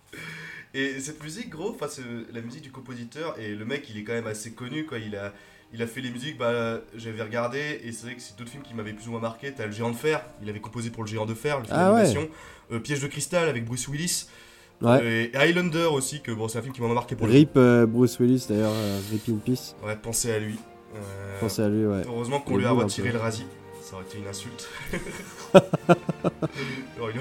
Et cette musique, gros, enfin, c'est la musique du compositeur, et le mec, il est quand même assez connu, quoi. Il a, il a fait les musiques, bah, j'avais regardé, et c'est vrai que c'est d'autres films qui m'avaient plus ou moins marqué. T'as Le Géant de Fer, il avait composé pour Le Géant de Fer, le film Ah ouais. Euh, Piège de cristal avec Bruce Willis. Ouais. Euh, Et Highlander aussi, que bon, c'est un film qui m'a marqué pour Rip euh, Bruce Willis d'ailleurs, euh, Rip in Peace. Ouais, pensez à lui. Euh, Pensez à lui, ouais. Heureusement qu'on lui a retiré le rasi. Ça aurait été une insulte. Dû-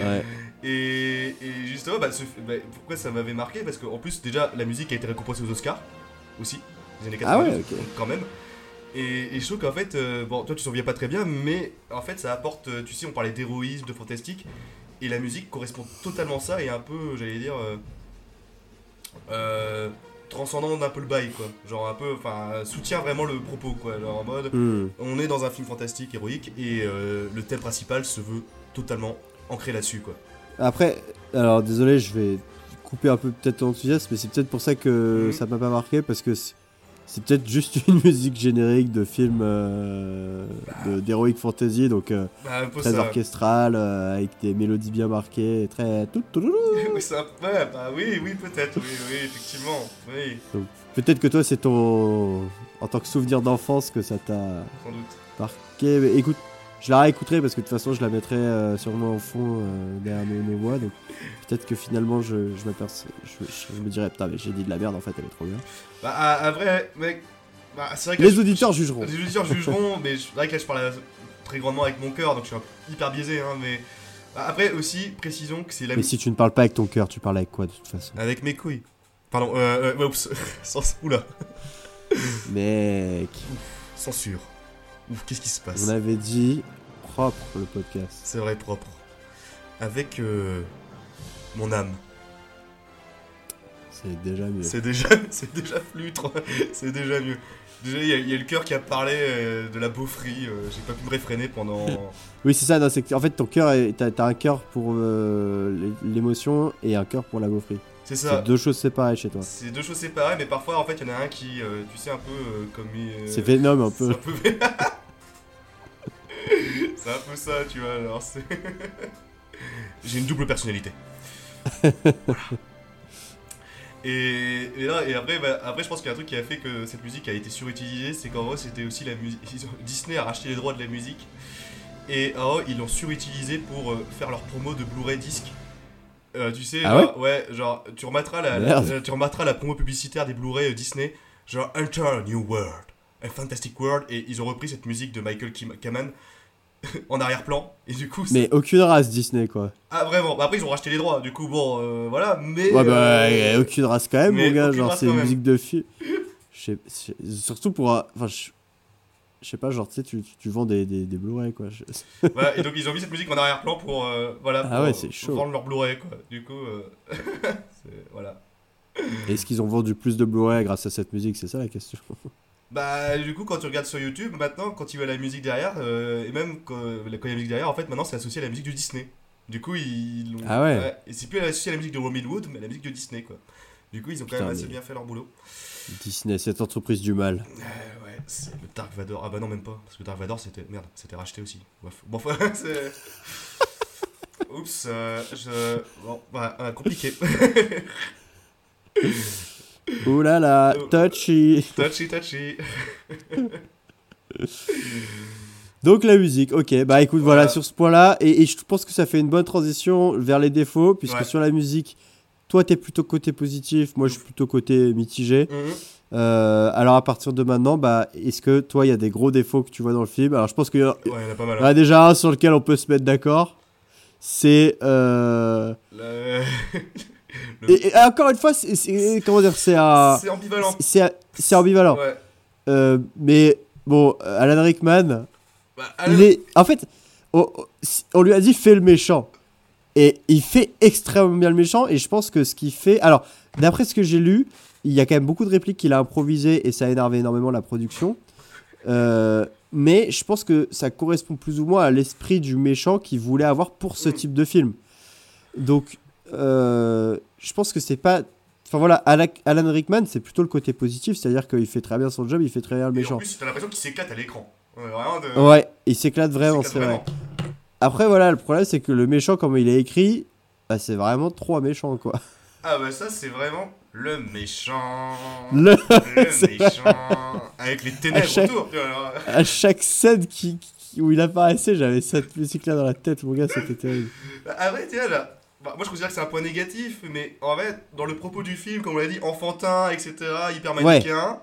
Ouais. Et, et justement, bah, ce- bah, pourquoi ça m'avait marqué Parce qu'en plus, déjà, la musique a été récompensée aux Oscars aussi, des années 80, Ah ouais, quand même. Et, et je trouve qu'en fait, euh, bon, toi tu t'en souviens pas très bien, mais en fait, ça apporte, euh, tu sais, on parlait d'héroïsme, de fantastique, et la musique correspond totalement à ça, et un peu, j'allais dire, euh, euh, transcendant d'un peu le bail, quoi. Genre un peu, enfin, soutient vraiment le propos, quoi. Genre en mode, Hmm. on est dans un film fantastique, héroïque, et le thème principal se veut totalement ancré là-dessus, quoi. Après, alors désolé, je vais couper un peu peut-être ton enthousiasme, mais c'est peut-être pour ça que Mhm. ça m'a pas marqué, parce que c'est peut-être juste une musique générique de film euh, de- d'heroic fantasy, donc euh, Bah, très ça. orchestral, euh, avec des mélodies bien marquées, très... tout, tout. oui, un- ouais, bah oui, oui, peut-être, oui, oui, effectivement, oui, Peut-être que toi, c'est ton... En tant que souvenir d'enfance que ça t'a sans doute. marqué. Mais écoute, je la réécouterai parce que de toute façon, je la mettrai euh, sûrement au fond euh, derrière mes, mes voix. Donc peut-être que finalement, je, je m'aperçois. Je, je me dirais, putain, mais j'ai dit de la merde en fait, elle est trop bien. Bah, à, à vrai, mec, bah, c'est vrai que Les auditeurs jugeront. Les auditeurs jugeront, mais c'est vrai que là, je parle très grandement avec mon cœur, donc je suis un- hyper biaisé, hein, mais. Bah, après, aussi, précisons que c'est la Mais si tu ne parles pas avec ton cœur, tu parles avec quoi de toute façon? Avec mes couilles. Pardon, euh, euh, oups, sans, oula, Mec, censure. Ouf, qu'est-ce qui se passe on avait dit propre le podcast. C'est vrai, propre. Avec euh, mon âme. C'est déjà mieux. C'est déjà, c'est déjà flutre, c'est déjà mieux. Déjà, il y, a- il y a le cœur qui a parlé euh, de la beaufrie, euh, j'ai pas pu me réfréner pendant. Oui, c'est ça. non, c'est que, en fait, ton cœur, est- t'as t'as un cœur pour euh, l'é- l'émotion et un cœur pour la beaufrie. C'est ça. C'est deux choses séparées chez toi. C'est deux choses séparées, mais parfois en fait il y en a un qui, tu sais, un peu comme. C'est Venom un peu. C'est un peu. c'est un peu ça, tu vois. Alors c'est. J'ai une double personnalité. Voilà. Et, et là, et après, bah, après, je pense qu'il y a un truc qui a fait que cette musique a été surutilisée, c'est qu'en vrai, c'était aussi la musique. Disney a racheté les droits de la musique et en gros, ils l'ont surutilisé pour euh, faire leur promo de Blu-ray disque. Euh, tu sais, Ah genre, ouais, genre, tu remettras la, tu remettras la promo publicitaire des Blu-ray euh, Disney, genre Enter a New World, a Fantastic World, et ils ont repris cette musique de Michael Kim- Kamen en arrière-plan, et du coup, c'est- Mais aucune race Disney, quoi. ah vraiment, Bah, après ils ont racheté les droits, du coup, bon, euh, voilà, mais. Ouais, bah, euh, y a aucune race quand même, mon gars. Genre, c'est musique de film. Surtout pour. Enfin, je sais pas, genre, tu sais, tu, tu vends des, des, des Blu-ray, quoi. Voilà, et donc ils ont mis cette musique en arrière-plan pour, euh, voilà, Ah pour, ouais, c'est chaud. vendre leur Blu-ray, quoi. Du coup, euh, voilà. Est-ce qu'ils ont vendu plus de Blu-ray grâce à cette musique? C'est ça la question. Bah, du coup, quand tu regardes sur YouTube, maintenant, quand tu vois la musique derrière, euh, et même quand, quand il y a la musique derrière, en fait, maintenant c'est associé à la musique de Disney. Du coup, ils l'ont. Ah ouais. Et c'est plus associé à la musique de Robin Wood, mais à la musique de Disney, quoi. Du coup, ils ont quand même assez bien fait leur boulot. Disney, cette entreprise du mal. Euh, ouais, c'est le Dark Vador. Ah bah non, même pas. Parce que Dark Vador, c'était. Merde, c'était racheté aussi. Bref. Bon, enfin, c'est. Oups, euh, je. Bon, bah, euh, compliqué. Ouh là là, touchy. touchy, touchy. Donc la musique, ok. Bah écoute, voilà, Voilà. sur ce point-là, et, et je pense que ça fait une bonne transition vers les défauts, puisque Ouais. sur la musique, toi, t'es plutôt côté positif, moi, je suis plutôt côté mitigé. Mhm. Euh, alors, à partir de maintenant, bah, est-ce que toi, il y a des gros défauts que tu vois dans le film? Alors, je pense qu'il y en a- Ouais, il y en a pas mal. il y en a déjà un sur lequel on peut se mettre d'accord. C'est. euh, Le- Et, et encore une fois, c'est- comment dire, c'est un. C'est ambivalent. C'est ambivalent. Ouais. Euh, mais bon, Alan Rickman, Bah, il est. En fait, on, on lui a dit fais le méchant. Et il fait extrêmement bien le méchant. Et je pense que ce qu'il fait. Alors, d'après ce que j'ai lu, il y a quand même beaucoup de répliques qu'il a improvisées et ça a énervé énormément la production. Euh, mais je pense que ça correspond plus ou moins à l'esprit du méchant qu'il voulait avoir pour ce type de film. Donc, je pense que c'est pas. Enfin voilà, Ala- Alan Rickman, c'est plutôt le côté positif, c'est-à-dire qu'il fait très bien son job, il fait très bien le Et en méchant. plus, t'as l'impression qu'il s'éclate à l'écran. Ouais, vraiment de- Ouais, il s'éclate vraiment, c'est vrai. Après, voilà, le problème, c'est que le méchant, comme il est écrit, bah, c'est vraiment trop méchant, quoi. Ah bah ça c'est vraiment le méchant. Le- méchant. Avec les ténèbres À chaque- autour. tu vois, alors. À chaque scène qui, où il apparaissait, j'avais cette musique-là dans la tête, mon gars, c'était terrible. Ah ouais, vois, là. Bah, moi je considère que c'est un point négatif, mais en fait, dans le propos du film, comme on l'a dit, enfantin, etc., hyper Ouais. manichéen,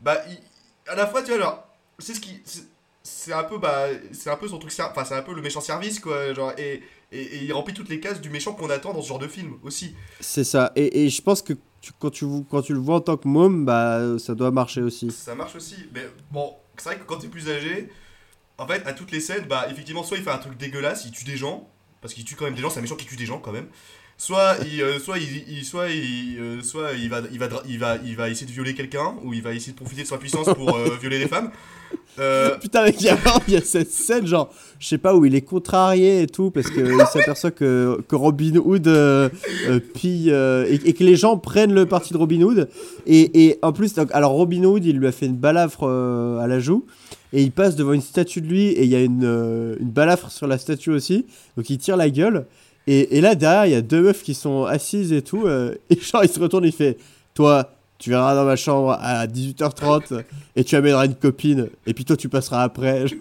bah, il- à la fois, tu vois, alors, c'est ce qui. c'est- un peu, bah, c'est un peu son truc, enfin, c'est un peu le méchant service, quoi, genre, et, et, et il remplit toutes les cases du méchant qu'on attend dans ce genre de film aussi. C'est ça. Et, et je pense que tu- quand, tu, quand tu le vois en tant que môme, bah, ça doit marcher aussi. Ça marche aussi, mais bon, c'est vrai que quand t'es plus âgé, en fait, à toutes les scènes, bah, effectivement, soit il fait un truc dégueulasse, il tue des gens, parce qu'il tue quand même des gens, c'est un méchant qui tue des gens quand même. Soit il, euh, soit il, soit il, euh, soit il va, il va, il va, il va essayer de violer quelqu'un, ou il va essayer de profiter de sa puissance pour euh, violer des femmes. Putain, mec, il y, a cette scène, genre, je sais pas, où il est contrarié et tout, parce qu'il s'aperçoit que, que Robin Hood pille, et, que les gens prennent le parti de Robin Hood. Et, et en plus, alors Robin Hood, il lui a fait une balafre à la joue, et il passe devant une statue de lui, et il y a une, euh, une balafre sur la statue aussi, donc il tire la gueule. Et, et là, derrière, il y a deux meufs qui sont assises et tout, euh, et genre, il se retourne, il fait Toi, tu viendras dans ma chambre à 18h30 et tu amèneras une copine et puis toi tu passeras après.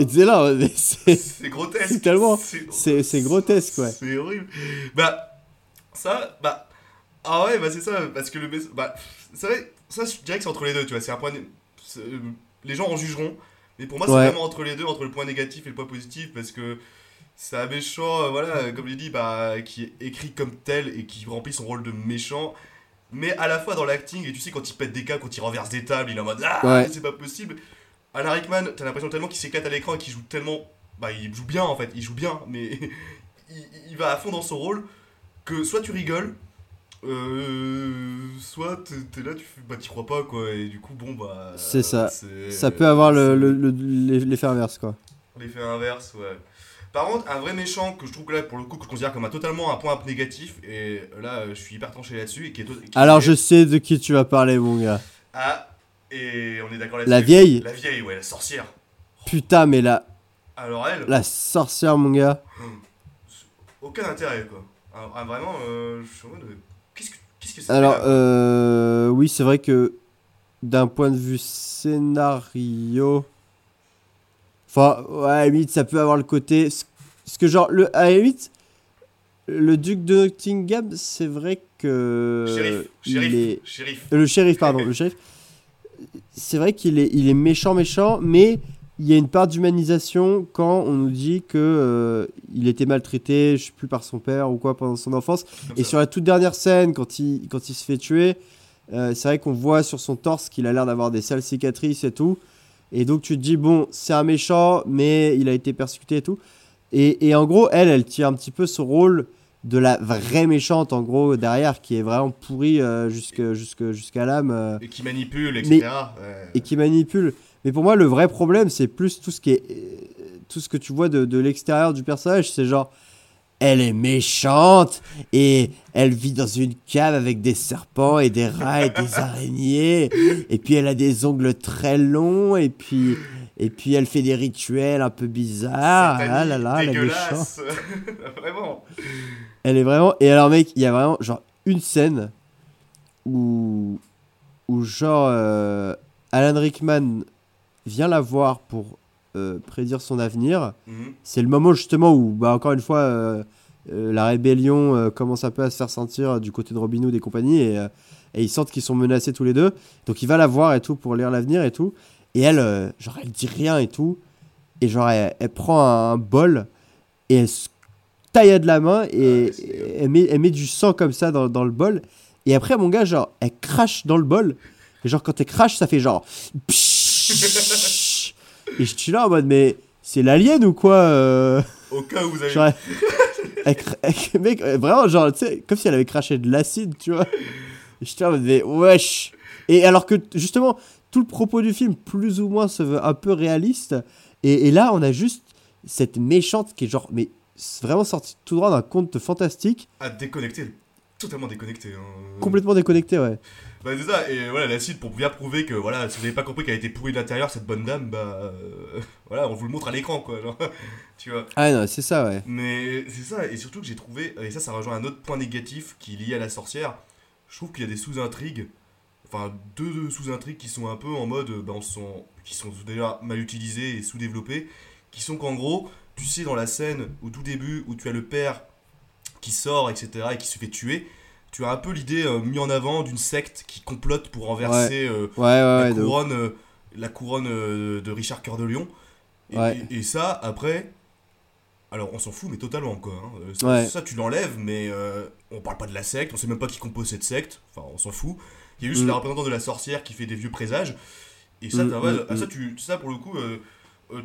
Et sais là, c'est c'est grotesque. c'est tellement- C'est- c'est- c'est grotesque, ouais. C'est horrible. Bah, ça, bah. Ah ouais, bah c'est ça, parce que le. Bah, c'est vrai, ça, je dirais que c'est entre les deux, tu vois. C'est un point. euh, Les gens en jugeront, mais pour moi, c'est Ouais. vraiment entre les deux, entre le point négatif et le point positif, parce que c'est un méchant, euh, voilà, comme j'ai dit, bah, qui est écrit comme tel et qui remplit son rôle de méchant. Mais à la fois dans l'acting, et tu sais, quand il pète des câbles, quand il renverse des tables, il est en mode Ah, Ouais. c'est pas possible. Alan Rickman, t'as l'impression tellement qu'il s'éclate à l'écran et qu'il joue tellement. Bah, il joue bien en fait, il joue bien, mais il, il va à fond dans son rôle que soit tu rigoles, euh, soit t'es là, tu fais, bah, t'y crois pas quoi, et du coup, bon, bah. C'est ça. ça peut avoir le, c'est le, le- l'e- l'effet inverse quoi. L'effet inverse, ouais. Par contre, un vrai méchant que je trouve que là, pour le coup, que je considère comme un totalement un point négatif, et là, je suis hyper tranché là-dessus, et qui est. qui Alors est- je sais de qui tu vas parler mon gars. Ah, et on est d'accord là-dessus. La vieille La vieille, ouais, la sorcière. Putain mais la, Alors elle, la sorcière mon gars. aucun intérêt quoi. Ah, ah, vraiment, euh, je suis en mode. Alors euh, oui c'est vrai que d'un point de vue scénario... Enfin ouais, à la limite ça peut avoir le côté... Ce ce que genre, le, à la limite, le duc de Nottingham c'est vrai que... Shérif, shérif, est- shérif. Euh, Le shérif, pardon, le shérif. C'est vrai qu'il est, il est méchant, méchant, mais il y a une part d'humanisation quand on nous dit que euh, il était maltraité, je sais plus par son père ou quoi pendant son enfance. Et sur la toute dernière scène, quand il, quand il se fait tuer, euh, c'est vrai qu'on voit sur son torse qu'il a l'air d'avoir des sales cicatrices et tout. Et donc tu te dis, bon, c'est un méchant, mais il a été persécuté et tout. Et, et en gros, elle, elle tire un petit peu ce rôle de la vraie méchante, en gros, derrière, qui est vraiment pourrie euh, jusque- jusque- jusqu'à l'âme. Et qui manipule, etc. ouais. et qui manipule. Mais pour moi, le vrai problème, c'est plus tout ce qui est, tout ce que tu vois de, de l'extérieur du personnage. C'est genre, elle est méchante et elle vit dans une cave avec des serpents et des rats et des araignées. Et puis elle a des ongles très longs et puis et puis elle fait des rituels un peu bizarres. Ah là là, elle est méchante. Vraiment. Elle est vraiment. Et alors, mec, il y a vraiment genre une scène où, où genre, euh, Alan Rickman vient la voir pour euh, prédire son avenir. Mhm. C'est le moment justement où, bah, encore une fois, euh, euh, la rébellion commence un peu à se faire sentir du côté de Robin Hood et compagnie, et, et ils sentent qu'ils sont menacés tous les deux. Donc il va la voir et tout pour lire l'avenir et tout. Et elle, genre, elle dit rien et tout. Et genre, elle, elle prend un, bol et elle se taille de la main et, et elle, met, elle met du sang comme ça dans, dans le bol. Et après, mon gars, genre, elle crache dans le bol. Et genre, quand elle crache, ça fait genre. Et je suis là en mode, mais c'est l'alien ou quoi euh? Au cas où vous avez. Genre, elle- elle cra- elle- mec, euh, vraiment, genre, tu sais, comme si elle avait craché de l'acide, tu vois. Et j'étais là en mode, mais wesh. Et alors que, justement, tout le propos du film, plus ou moins, se veut un peu réaliste. Et, et là, on a juste cette méchante qui est genre, mais vraiment sortie tout droit d'un conte fantastique, à déconnecter, totalement déconnecté. hein. complètement déconnecté, ouais. Bah c'est ça, et voilà, l'acide pour bien prouver que voilà, si vous n'avez pas compris qu'elle a été pourrie de l'intérieur, cette bonne dame, bah euh, voilà, on vous le montre à l'écran quoi, genre, tu vois. Ah non, c'est ça, ouais. Mais c'est ça, et surtout que j'ai trouvé, et ça, ça rejoint un autre point négatif qui est lié à la sorcière. Je trouve qu'il y a des sous-intrigues, enfin deux, deux sous-intrigues qui sont un peu en mode, bah, on sont, qui sont déjà mal utilisées et sous-développées, qui sont qu'en gros, tu sais, dans la scène au tout début où tu as le père qui sort, etc., et qui se fait tuer, tu as un peu l'idée euh, mis en avant d'une secte qui complote pour renverser euh, Ouais, ouais, la, ouais. de ouf. couronne, euh, la couronne euh, de Richard Cœur de Lion. Et, Ouais. et- et ça, après, alors on s'en fout, mais totalement quoi. hein. Ça, tu l'enlèves, mais euh, on parle pas de la secte, on sait même pas qui compose cette secte, enfin on s'en fout. Il y a juste Mm. la représentante de la sorcière qui fait des vieux présages. Et ça, Mm, mm, ah, ça, tu, ça pour le coup, euh,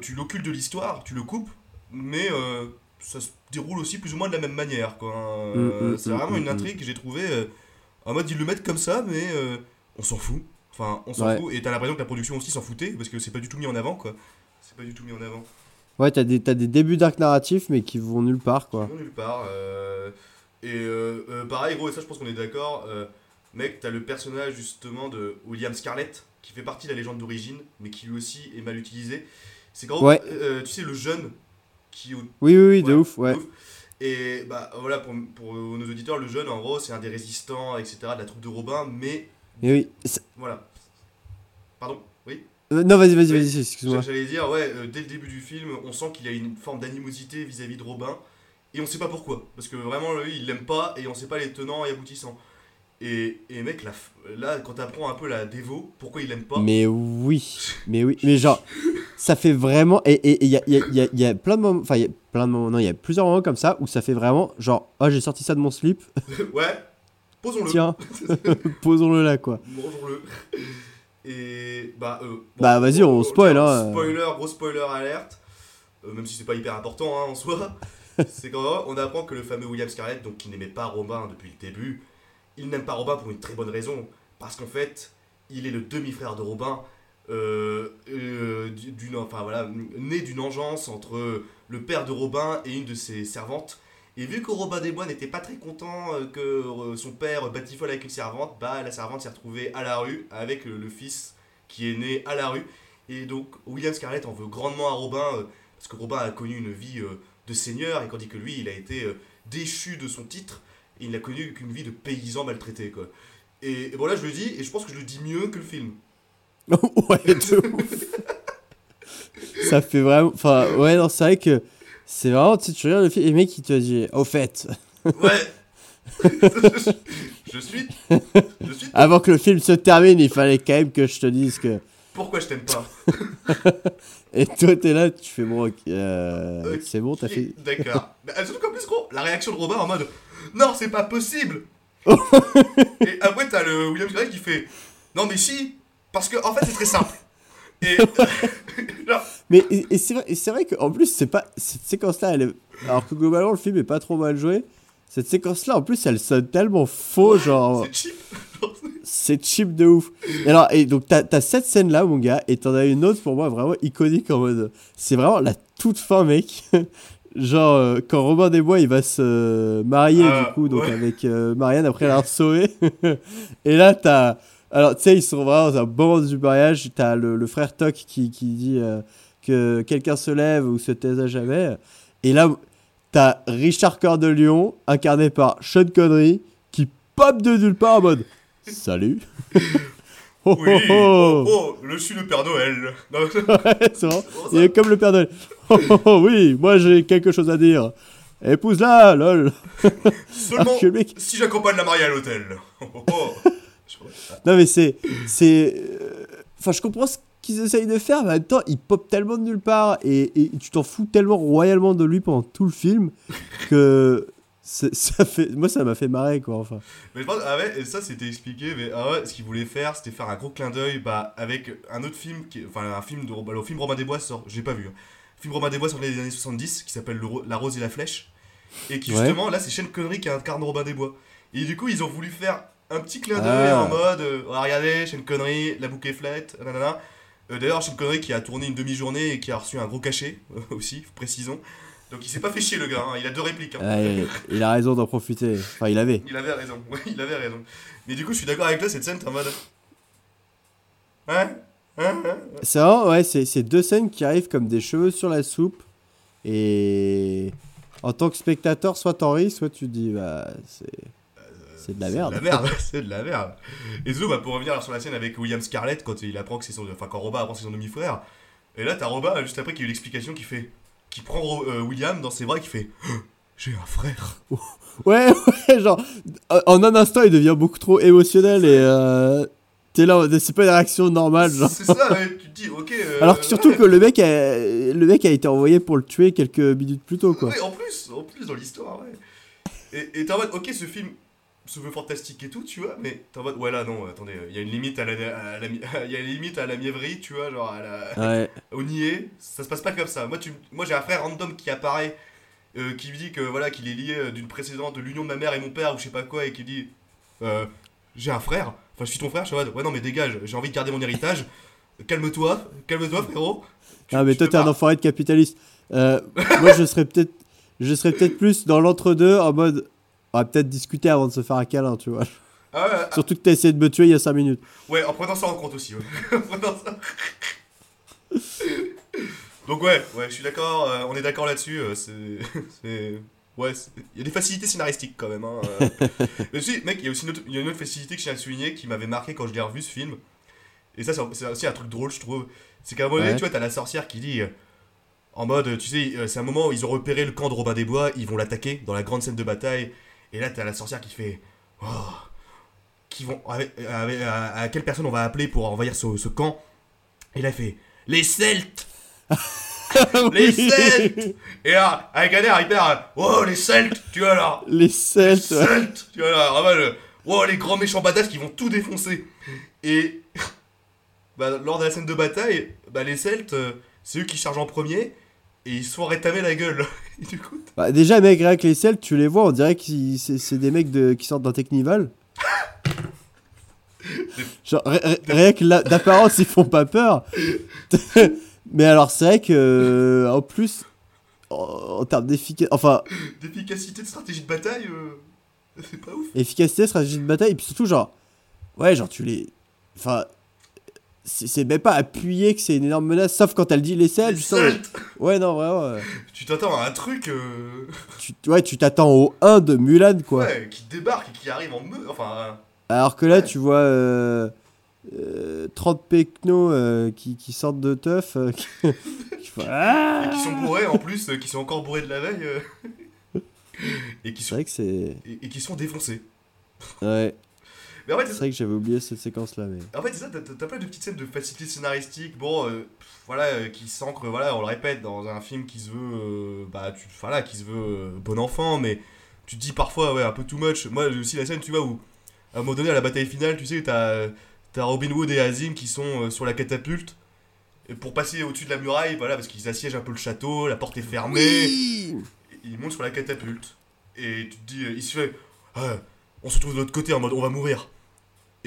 tu l'occultes de l'histoire, tu le coupes, mais euh, ça se déroule aussi plus ou moins de la même manière. Quoi. hein. Mm, Euh, mm, c'est mm, vraiment une intrigue que j'ai trouvé euh, en mode ils le mettent comme ça, mais euh, on s'en fout. Enfin, on s'en Ouais. fout. Et t'as l'impression que la production aussi s'en foutait parce que c'est pas du tout mis en avant, quoi. C'est pas du tout mis en avant. Ouais, t'as des, t'as des débuts d'arc narratif, mais qui vont nulle part, quoi. Vraiment nulle part. euh, Et euh, euh, pareil, gros, et ça je pense qu'on est d'accord. euh, mec, t'as le personnage justement de William Scarlett qui fait partie de la légende d'origine, mais qui lui aussi est mal utilisé. C'est quand Ouais. euh, tu sais, le jeune qui. Oui, oui, oui, de Ouais, ouf, ouais. de ouf. Et bah voilà, pour, pour nos auditeurs, le jeune en gros, c'est un des résistants, etc., de la troupe de Robin, mais Et oui. voilà. Pardon Oui? Euh, non, vas-y, vas-y, vas-y, excuse-moi. J'allais dire, ouais, euh, dès le début du film, on sent qu'il a une forme d'animosité vis-à-vis de Robin, et on sait pas pourquoi. Parce que vraiment, lui, il l'aime pas, et on sait pas les tenants et aboutissants. Et, et mec, là, là quand t'apprends un peu la dévo, pourquoi il l'aime pas Mais oui, mais oui, mais genre, ça fait vraiment. Et il y a, y, a, y, a, y a plein de moments. Enfin, il y a plein de moments. Non, il y a plusieurs moments comme ça où ça fait vraiment genre, oh, j'ai sorti ça de mon slip, ouais, posons-le. tiens, posons-le là, quoi. Mangeons-le. Et bah, euh, bon, Bah, vas-y, on spoil, tiens, hein. Spoiler, gros spoiler alerte. Euh, même si c'est pas hyper important hein, en soi. c'est quand même, on apprend que le fameux William Scarlett, donc qui n'aimait pas Robin depuis le début, il n'aime pas Robin pour une très bonne raison. Parce qu'en fait, il est le demi-frère de Robin. Euh, euh, d'une, enfin voilà, né d'une engeance entre le père de Robin et une de ses servantes. Et vu que Robin des Bois n'était pas très content euh, que euh, son père batifole avec une servante, bah la servante s'est retrouvée à la rue avec le fils qui est né à la rue. Et donc William Scarlett en veut grandement à Robin parce que Robin a connu une vie de seigneur et tandis que lui il a été déchu de son titre et il n'a connu qu'une vie de paysan maltraité quoi. Et, et bon là je le dis et je pense que je le dis mieux que le film. ouais, de ouf. ça fait vraiment. Enfin, ouais, non, c'est vrai que c'est vraiment. Tu sais, tu regardes le film et le mec, il te dit, au fait, Ouais. je suis. Je suis. avant que le film se termine, il fallait quand même que je te dise que. Pourquoi je t'aime pas? Et toi, t'es là, tu fais bon, euh, c'est bon, t'as fait. D'accord. Mais, euh, surtout qu'en plus, gros, la réaction de Robin en mode Non, c'est pas possible Et après, t'as le William Scarlett qui fait Non, mais si Parce que, en fait, c'est très simple. Et. Mais et, et c'est vrai, vrai qu'en plus, c'est pas cette séquence-là, elle est- alors que globalement le film est pas trop mal joué. Cette séquence-là, en plus, elle sonne tellement faux, genre c'est cheap. c'est cheap de ouf. Et alors, et donc t'as as cette scène-là, mon gars, et t'en as une autre pour moi vraiment iconique en mode, c'est vraiment la toute fin, mec. Genre euh, quand Robin des Bois il va se marier Ah, du coup donc ouais. avec euh, Marianne après l'avoir sauvé et là t'as alors tu sais ils sont vraiment dans un bon moment du mariage t'as le, le frère Toc qui, qui dit euh, que quelqu'un se lève ou se taise à jamais et là t'as Richard Cœur de Lion incarné par Sean Connery qui pop de nulle part en mode salut oh, Oui, oh, oh. oh, oh, je suis le Père Noël. Non, Ouais, c'est comment Il est comme le Père Noël. Oh, oui, moi j'ai quelque chose à dire. Épouse-la, lol. Seulement mec- si j'accompagne la mariée à l'hôtel. Oh, oh. Non, mais c'est. c'est euh, Enfin, je comprends ce qu'ils essayent de faire, mais en même temps, il pop tellement de nulle part et, et tu t'en fous tellement royalement de lui pendant tout le film que. Ça fait... Moi, ça m'a fait marrer, quoi. Enfin. Mais je pense, ah ouais, et ça c'était expliqué, mais ah ouais, ce qu'ils voulaient faire, c'était faire un gros clin d'œil bah, avec un autre film, qui, enfin un film de bah, le film Romain Desbois sort, j'ai pas vu, hein. Le film Romain Desbois sort des années 70 qui s'appelle La Rose et la Flèche, et qui Ouais. justement, là c'est Sean Connery qui incarne Robin Desbois. Et du coup, ils ont voulu faire un petit clin d'œil Ah. en mode, euh, regardez, Sean Connery, la boucle est flette, nanana. Euh, D'ailleurs, Sean Connery qui a tourné une demi-journée et qui a reçu un gros cachet aussi, précisons. Donc il s'est pas fait chier le gars, hein, il a deux répliques. hein. Il a raison d'en profiter. Enfin, il avait. Il avait raison, ouais, il avait raison. Mais du coup, je suis d'accord avec toi, cette scène, t'es en mode. Hein Hein Hein C'est vraiment, ouais, c'est c'est deux scènes qui arrivent comme des cheveux sur la soupe. Et en tant que spectateur, soit t'en ris, soit tu te dis, bah, c'est. C'est de la merde. C'est de la merde, c'est de la merde. Et surtout, bah, pour revenir sur la scène avec William Scarlett, quand il apprend que c'est son. Enfin, quand Robin apprend que c'est son demi-frère. Et là, t'as Robin, juste après, qui a eu l'explication qui fait. Qui prend euh, William dans ses bras et qui fait. Oh, J'ai un frère. Ouais, ouais, genre, en un instant, il devient beaucoup trop émotionnel et euh, t'es là, c'est pas une réaction normale, genre. C'est ça, ouais, tu te dis, ok. euh, Alors que surtout ouais. que le mec, a, le mec a été envoyé pour le tuer quelques minutes plus tôt, quoi. Ouais, en plus, en plus dans l'histoire, ouais. Et et t'es en mode, ok, ce film se veut fantastique et tout, tu vois, mais t'es en mode, ouais, là, non, attendez, il y a une limite à la, à la, y a une limite à la mièvrerie, tu vois, genre à la, Ouais. au niais, ça se passe pas comme ça. Moi, tu, moi j'ai un frère random qui apparaît, euh, qui me dit que voilà, qu'il est lié euh, d'une précédente, de l'union de ma mère et mon père, ou je sais pas quoi, et qui dit, euh, j'ai un frère, enfin, je suis ton frère, je suis en mode, ouais, non, mais dégage, j'ai envie de garder mon héritage, calme-toi, calme-toi, frérot. Tu- Ah, mais toi, t'es un enfoiré de capitaliste. Euh, moi, je serais peut-être, je serais peut-être plus dans l'entre-deux, en mode, on va peut-être discuter avant de se faire un câlin, tu vois. Ah ouais, ah, Surtout que t'as essayé de me tuer il y a 5 minutes. Ouais, en prenant ça en compte aussi, ouais. En prenant ça- Donc ouais, ouais, je suis d'accord, euh, on est d'accord là-dessus, euh, c'est... Ouais, il y a des facilités scénaristiques quand même, hein. euh. Mais aussi, mec, il y a aussi une autre, il y a une autre facilité que je tiens à souligner qui m'avait marqué quand je l'ai revu ce film. Et ça, c'est aussi un truc drôle, je trouve. C'est qu'à un moment donné, Ouais. tu vois, t'as la sorcière qui dit... En mode, tu sais, c'est un moment où ils ont repéré le camp de Robin des Bois, ils vont l'attaquer dans la grande scène de bataille. Et là, t'as la sorcière qui fait... Oh, qui vont, avec- avec- à, à quelle personne on va appeler pour envahir ce, ce camp? Et là, il fait Les Celtes Les Celtes Et là, avec un air hyper. Oh, les Celtes Tu vois là Les Celtes, ouais. Celtes Tu vois là, vraiment, le- Oh, les grands méchants badass qui vont tout défoncer Et. Bah, lors de la scène de bataille, bah, les Celtes, euh, c'est eux qui chargent en premier. Et ils se font rétamer la gueule. Et du coup, Bah, déjà, mec, rien que les Celtes, tu les vois, on dirait que c'est des mecs de, qui sortent d'un Technival. Genre, ri- ri- rien que d'apparence, ils font pas peur. Mais alors, c'est vrai que, euh, en plus, en, en termes d'efficacité, enfin, d'efficacité de stratégie de bataille, euh, c'est pas ouf. efficacité, stratégie de bataille, et puis surtout, genre, ouais, genre, tu les. Enfin, c'est même pas appuyé que c'est une énorme menace, sauf quand elle dit les Celtes, Ouais, non, vraiment. euh, Tu t'attends à un truc. euh, tu, ouais, tu t'attends au 1 de Mulan, quoi. Ouais, qui débarque et qui arrive en meute. Enfin. Alors que là, Ouais. tu vois euh, euh, 30 pecnos euh, qui, qui sortent de teuf. euh, qui, Ah Et qui sont bourrés en plus, euh, qui sont encore bourrés de la veille. euh, et, qui C'est sont, vrai que c'est. et, et qui sont défoncés. Ouais, Mais en fait, c'est vrai que j'avais oublié cette séquence-là. Mais... en fait, c'est ça, t'as- plein de petites scènes de facilité scénaristique, bon, euh, voilà, euh, qui s'ancrent, voilà, on le répète, dans un film qui se veut, euh, bah, tu, voilà, qui se veut bon enfant, mais tu te dis parfois, ouais, un peu too much. Moi, j'ai aussi la scène, tu vois, où, à un moment donné, à la bataille finale, tu sais, t'as as Robin Hood et Azim qui sont sur la catapulte, et pour passer au-dessus de la muraille, voilà, parce qu'ils assiègent un peu le château, la porte est fermée, il monte sur la catapulte, et tu te dis, il se fait, Ah, on se retrouve de l'autre côté en mode, on va mourir.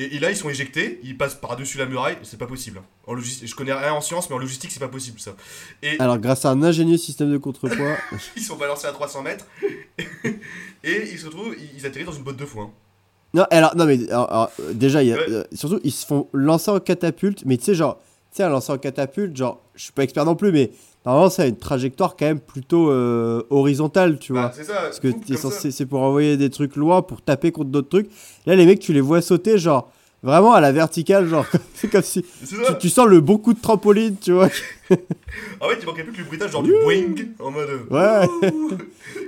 Et, et là, ils sont éjectés, ils passent par-dessus la muraille, c'est pas possible. En logistique, je connais rien en science, mais en logistique, c'est pas possible ça. Et Alors, grâce à un ingénieux système de contrepoids. ils sont balancés à 300 mètres, et ils se retrouvent, ils, atterrissent dans une botte de foin. non, alors, non, mais alors, alors, déjà, y a, Ouais. euh, surtout, ils se font lancer en catapulte. Mais tu sais, genre, tu sais, un lancer en catapulte, genre, je suis pas expert non plus, mais normalement, ça a une trajectoire quand même plutôt euh, horizontale, tu vois. Bah, c'est ça, Parce que t'es censé, c'est pour envoyer des trucs loin, pour taper contre d'autres trucs. Là, les mecs, tu les vois sauter, genre, vraiment à la verticale, genre, c'est comme si tu, sens le bon coup de trampoline, tu vois. En fait, il manquait plus que le bruitage, genre du boing, en mode. euh, Ouais.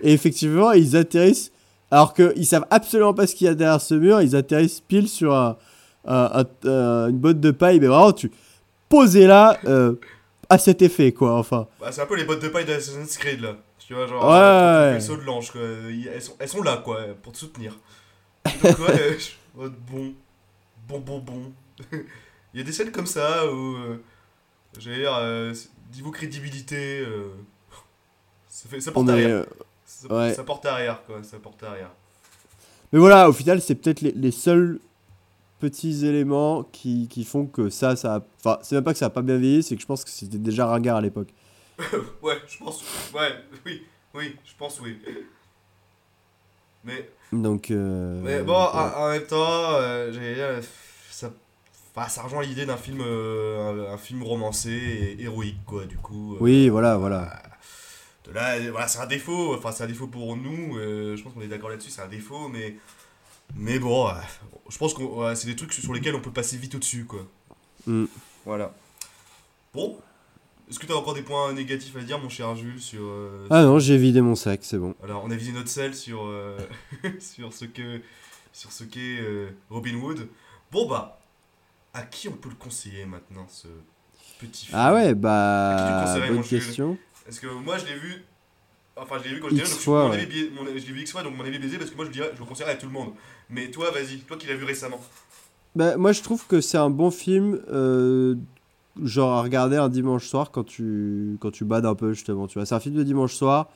Et effectivement, ils atterrissent, alors qu'ils savent absolument pas ce qu'il y a derrière ce mur, ils atterrissent pile sur un, un- un- un- une botte de paille, mais vraiment, tu posé là euh, à cet effet, quoi, enfin. Bah, c'est un peu les bottes de paille d'Assassin's Creed là. Tu vois, genre. Ouais, euh, ouais. saut de l'ange, quoi. Elles sont, elles sont là, quoi, pour te soutenir. Donc, ouais, bon. Bon, bon, bon. Il y a des scènes comme ça où. euh, J'allais dire, euh, niveau crédibilité. euh, ça, fait, ça porte est, arrière. euh, Ça, ouais. ça porte arrière, quoi. Ça porte arrière. Mais voilà, au final, c'est peut-être les, les seuls petits éléments qui, qui font que ça, ça. a- Enfin, c'est même pas que ça a pas bien vieilli, c'est que je pense que c'était déjà ringard à l'époque. Ouais, je pense. Ouais, oui, oui, je pense, oui. Mais. Donc. euh, Mais bon, ouais. en, en même temps, euh, dire, ça, enfin, ça rejoint l'idée d'un film, euh, un, un film romancé et héroïque, quoi, du coup. euh, Oui, voilà, voilà. De là, euh, voilà, c'est un défaut, enfin, c'est un défaut pour nous, euh, je pense qu'on est d'accord là-dessus, c'est un défaut, mais. Mais bon, euh, je pense que ouais, c'est des trucs sur lesquels on peut passer vite au-dessus, quoi. Mm. Voilà. Bon. Est-ce que tu as encore des points négatifs à dire, mon cher Jules, sur. euh, Ah non, j'ai vidé mon sac, c'est bon. alors, on a visé notre sel sur, euh, sur ce que sur ce qu'est euh, Robin Hood. Bon bah, à qui on peut le conseiller maintenant ce petit film Ah ouais, bah. Bonne question. Parce que moi je l'ai vu, enfin je l'ai vu quand j'étais jeune, donc mon ouais. avis biais- mon- je l'ai vu X fois, donc mon avis est biaisé parce que moi je, le dirais, je le conseillerais à tout le monde. Mais toi, vas-y, toi qui l'as vu récemment. Bah, moi, je trouve que c'est un bon film, euh, genre à regarder un dimanche soir quand tu, quand tu bades un peu, justement. Tu vois, c'est un film de dimanche soir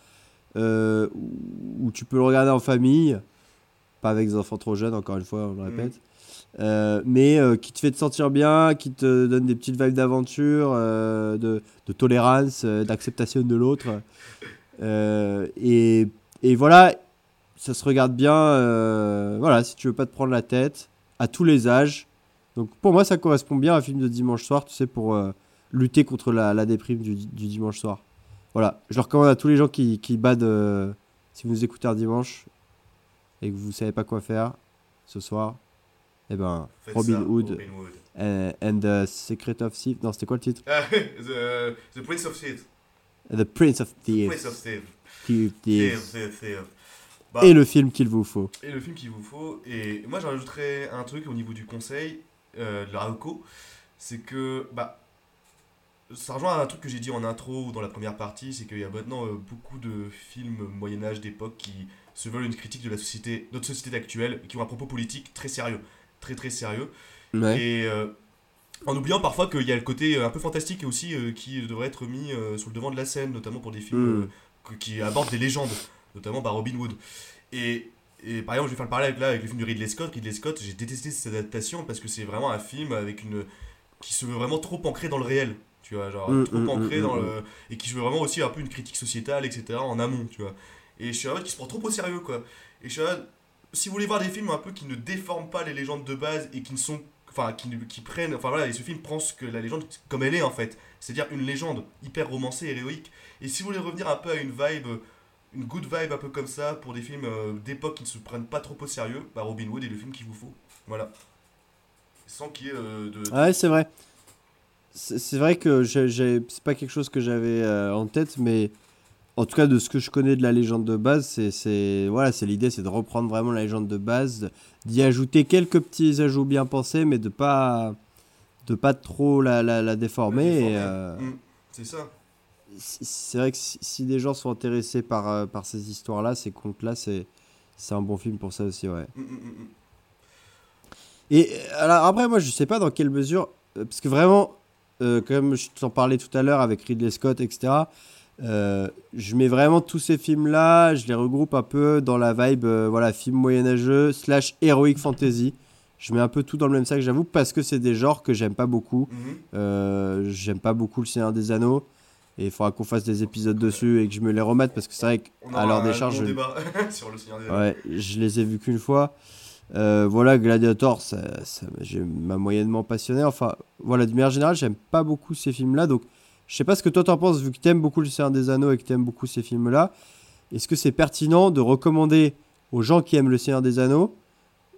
euh, où tu peux le regarder en famille, pas avec des enfants trop jeunes, encore une fois, on le répète, euh, mais euh, qui te fait te sentir bien, qui te donne des petites vibes d'aventure, euh, de, de tolérance, d'acceptation de l'autre. Et, et voilà, ça se regarde bien, euh, voilà, si tu veux pas te prendre la tête à tous les âges. Donc pour moi, ça correspond bien à un film de dimanche soir, tu sais, pour euh, lutter contre la, la déprime du, du dimanche soir. Voilà, je le recommande à tous les gens qui, qui badent, euh, si vous nous écoutez un dimanche et que vous savez pas quoi faire ce soir, eh ben, Robin ça, Hood Robin Hood. and the Secret of Thieves. Non, c'était quoi le titre? The, the Prince of Thieves. The Prince of Thieves. Prince of. Thieves, Thieves. Thieves, Thieves, Thieves. Bah, Et le film qu'il vous faut. Et le film qu'il vous faut. Et moi, j'en rajouterais un truc au niveau du conseil euh, de la Reco. C'est que, bah, ça rejoint à un truc que j'ai dit en intro ou dans la première partie. C'est qu'il y a maintenant euh, beaucoup de films Moyen-Âge d'époque qui se veulent une critique de la société, notre société actuelle, et qui ont un propos politique très sérieux. Très, très sérieux. Ouais. Et euh, en oubliant parfois qu'il y a le côté un peu fantastique aussi euh, qui devrait être mis euh, sur le devant de la scène, notamment pour des films Mm. euh, que- qui abordent des légendes, notamment par Robin Hood. Et, et par exemple, je vais faire le parallèle avec, là, avec le film de Ridley Scott. Ridley Scott, j'ai détesté cette adaptation parce que c'est vraiment un film avec une qui se veut vraiment trop ancré dans le réel. Tu vois, genre Mm, trop mm, ancré mm, dans mm, le. Et qui veut vraiment aussi un peu une critique sociétale, etc. en amont, tu vois. Et je suis un mec qui se prend trop au sérieux, quoi. Et je suis un- si vous voulez voir des films un peu qui ne déforment pas les légendes de base et qui ne sont enfin qui prennent enfin voilà et ce film prend ce que la légende comme elle est en fait c'est-à-dire une légende hyper romancée héroïque et si vous voulez revenir un peu à une vibe une good vibe un peu comme ça pour des films euh, d'époque qui ne se prennent pas trop au sérieux bah Robin Hood est le film qu'il vous faut voilà sans qu'il y ait euh, de Ouais, c'est vrai. C'est vrai que c'est pas quelque chose que j'avais euh, en tête, mais en tout cas de ce que je connais de la légende de base, c'est- c'est voilà, c'est l'idée, c'est de reprendre vraiment la légende de base, d'y ajouter quelques petits ajouts bien pensés, mais de pas de pas trop la, la, la déformer. Mm, c'est ça c'est vrai que si, des gens sont intéressés par, euh, par ces histoires-là, ces contes-là, c'est c'est un bon film pour ça aussi, ouais. Mm, mm, mm. Et euh, alors après, moi, je sais pas dans quelle mesure, euh, parce que vraiment, euh, comme je t'en parlais tout à l'heure avec Ridley Scott, etc., euh, je mets vraiment tous ces films-là, je les regroupe un peu dans la vibe, euh, voilà, film moyenâgeux slash heroic fantasy. Je mets un peu tout dans le même sac, j'avoue, parce que c'est des genres que j'aime pas beaucoup. Mhm. Euh, j'aime pas beaucoup Le Seigneur des Anneaux. Et il faudra qu'on fasse des épisodes dessus et que je me les remette parce que c'est vrai qu'à l'heure des charges, je, débat sur le Seigneur des Anneaux. Ouais, je les ai vus qu'une fois. Euh, voilà, Gladiator, ça, ça j'ai- m'a moyennement passionné. Enfin, voilà, de manière générale, j'aime pas beaucoup ces films-là. Donc, je sais pas ce que toi t'en penses, vu que t'aimes beaucoup Le Seigneur des Anneaux et que t'aimes beaucoup ces films-là. Est-ce que c'est pertinent de recommander aux gens qui aiment Le Seigneur des Anneaux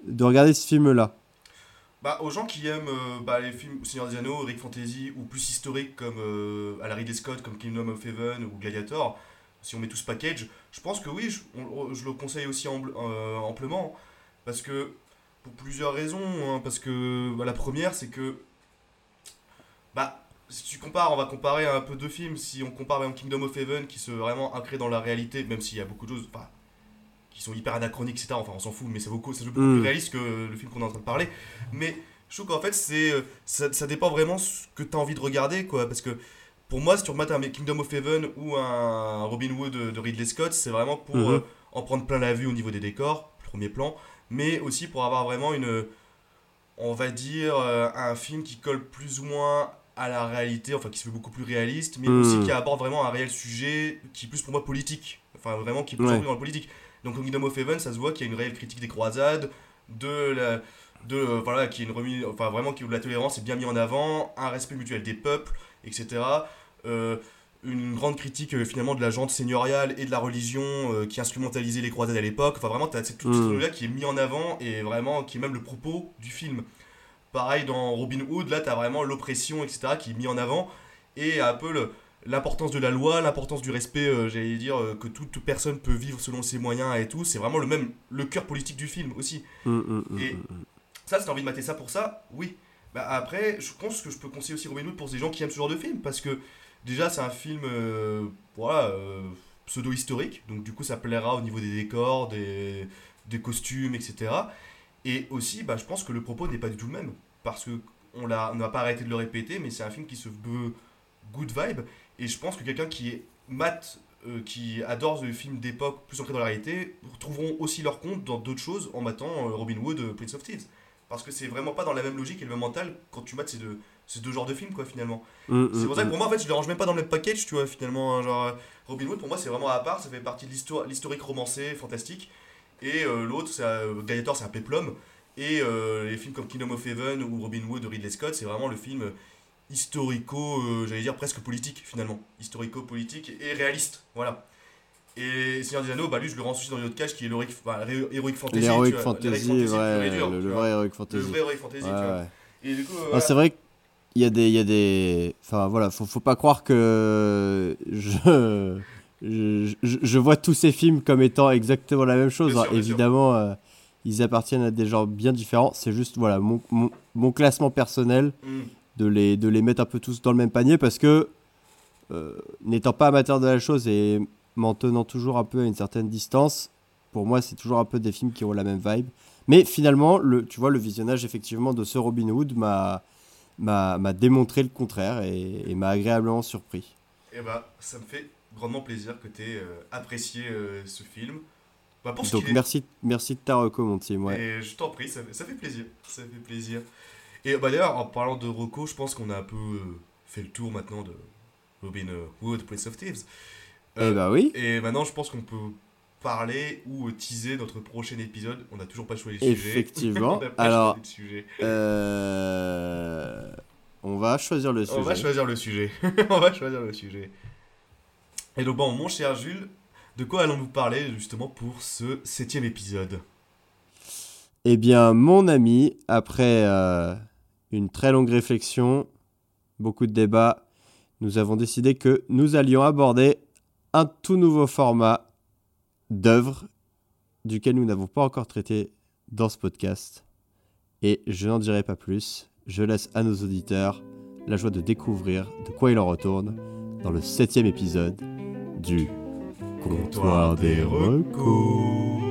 de regarder ce film-là? Bah, aux gens qui aiment euh, bah, les films Seigneur des Anneaux, Rick Fantasy ou plus historiques comme euh, à la Scott, comme Kingdom of Heaven ou Gladiator, si on met tout ce package, je pense que oui, je, je le conseille aussi euh, amplement. Parce que, pour plusieurs raisons. hein, parce que bah, la première, c'est que. Bah, si tu compares, on va comparer un peu deux films. Si on compare par exemple, Kingdom of Heaven qui se vraiment ancré dans la réalité, même s'il y a beaucoup de choses. Qui sont hyper anachroniques, etc. Enfin, on s'en fout, mais c'est beaucoup, c'est beaucoup Mm. plus réaliste que le film qu'on est en train de parler. Mais je trouve qu'en fait, c'est, euh, ça, ça dépend vraiment ce que tu as envie de regarder, quoi. Parce que pour moi, si tu remates un Kingdom of Heaven ou un Robin Hood de, de Ridley Scott, c'est vraiment pour Mhm. euh, en prendre plein la vue au niveau des décors, premier plan, mais aussi pour avoir vraiment une, on va dire, euh, un film qui colle plus ou moins à la réalité, enfin qui se fait beaucoup plus réaliste, mais aussi qui aborde vraiment un réel sujet qui est plus pour moi politique, enfin vraiment qui est plus Ouais. dans le politique. Donc au Kingdom of Heaven, ça se voit qu'il y a une réelle critique des croisades, de la de euh, voilà qui est une remise enfin vraiment qui où la tolérance est bien mis en avant un respect mutuel des peuples etc Euh, une grande critique euh, finalement de la jante seigneuriale et de la religion qui instrumentalisait les croisades à l'époque. Enfin vraiment t'as tout ce Mm. truc là qui est mis en avant et vraiment qui est même le propos du film. Pareil dans Robin Hood là t'as vraiment l'oppression etc qui est mis en avant. Et un peu le- l'importance de la loi l'importance du respect euh, j'allais dire euh, que toute, personne peut vivre selon ses moyens et tout c'est vraiment le même le cœur politique du film aussi Mm, mm, mm, Et- ça, si t'as envie de mater ça pour ça, oui. Bah après, je pense que je peux conseiller aussi Robin Hood pour des gens qui aiment ce genre de film, parce que déjà, c'est un film euh, voilà, pseudo-historique, donc du coup, ça plaira au niveau des décors, des, des costumes, etc. Et aussi, bah, je pense que le propos n'est pas du tout le même, parce que on n'a pas arrêté de le répéter, mais c'est un film qui se veut good vibe, et je pense que quelqu'un qui est mat, euh, qui adore le film d'époque plus ancré dans la réalité, trouveront aussi leur compte dans d'autres choses en matant euh, Robin Hood, euh, Prince of Thieves. Parce que c'est vraiment pas dans la même logique et le même mental quand tu mates ces deux, ces deux genres de films, quoi, finalement. Mm, C'est mm, pour ça que mm. pour moi, en fait, je les range même pas dans le même package, tu vois, finalement. hein, genre, Robin Hood, pour moi, c'est vraiment à part, ça fait partie de l'histoire- l'historique romancé, fantastique. Et euh, l'autre, c'est Gladiator, c'est un péplum. Et les films comme Kingdom of Heaven ou Robin Hood de Ridley Scott, c'est vraiment le film historico, euh, j'allais dire presque politique, finalement. Historico-politique et réaliste, voilà. Et Seigneur des Anneaux, bah lui, je le rends aussi dans une autre cage qui est l'heroic enfin, l'hé- Heroic Fantasy. Vois, Fantasy, ouais, dur, le, le vrai Heroic Le Fantasy. vrai Heroic Fantasy, Ouais, tu vois. ouais. Et du coup, euh, Ah, voilà. c'est vrai qu'il y a des, il y a des, enfin voilà, faut, faut pas croire que je, je, je- je vois tous ces films comme étant exactement la même chose. Bien sûr, bien sûr. Évidemment, euh, ils appartiennent à des genres bien différents. C'est juste voilà mon, mon, mon classement personnel Mm. De les, de les mettre un peu tous dans le même panier parce que euh, n'étant pas amateur de la chose et m'en tenant toujours un peu à une certaine distance, pour moi c'est toujours un peu des films qui ont la même vibe. Mais finalement, le, tu vois, le visionnage effectivement de ce Robin Hood m'a m'a m'a démontré le contraire et, et m'a agréablement surpris. Et bah, ça me fait grandement plaisir que tu aies apprécié euh, ce film. Bah, pour ce Donc est. merci, merci de ta reco, mon team. Ouais. Et je t'en prie, ça ça fait plaisir. Ça fait plaisir. Et bah d'ailleurs, en parlant de Rocco, je pense qu'on a un peu euh, fait le tour maintenant de Robin Hood, Prince of Thieves. Euh, Eh bah oui, Et maintenant, je pense qu'on peut parler ou teaser notre prochain épisode. On n'a toujours pas choisi le sujet. effectivement. On Alors, sujet. euh, on va choisir le sujet. On va choisir le sujet. on va choisir le sujet. Et donc, bon, mon cher Jules, de quoi allons-nous parler justement pour ce septième épisode? Eh bien, mon ami, après euh, une très longue réflexion, beaucoup de débats, nous avons décidé que nous allions aborder un tout nouveau format d'œuvre duquel nous n'avons pas encore traité dans ce podcast. Et je n'en dirai pas plus. Je laisse à nos auditeurs la joie de découvrir de quoi il en retourne dans le septième épisode du Comptoir des recos.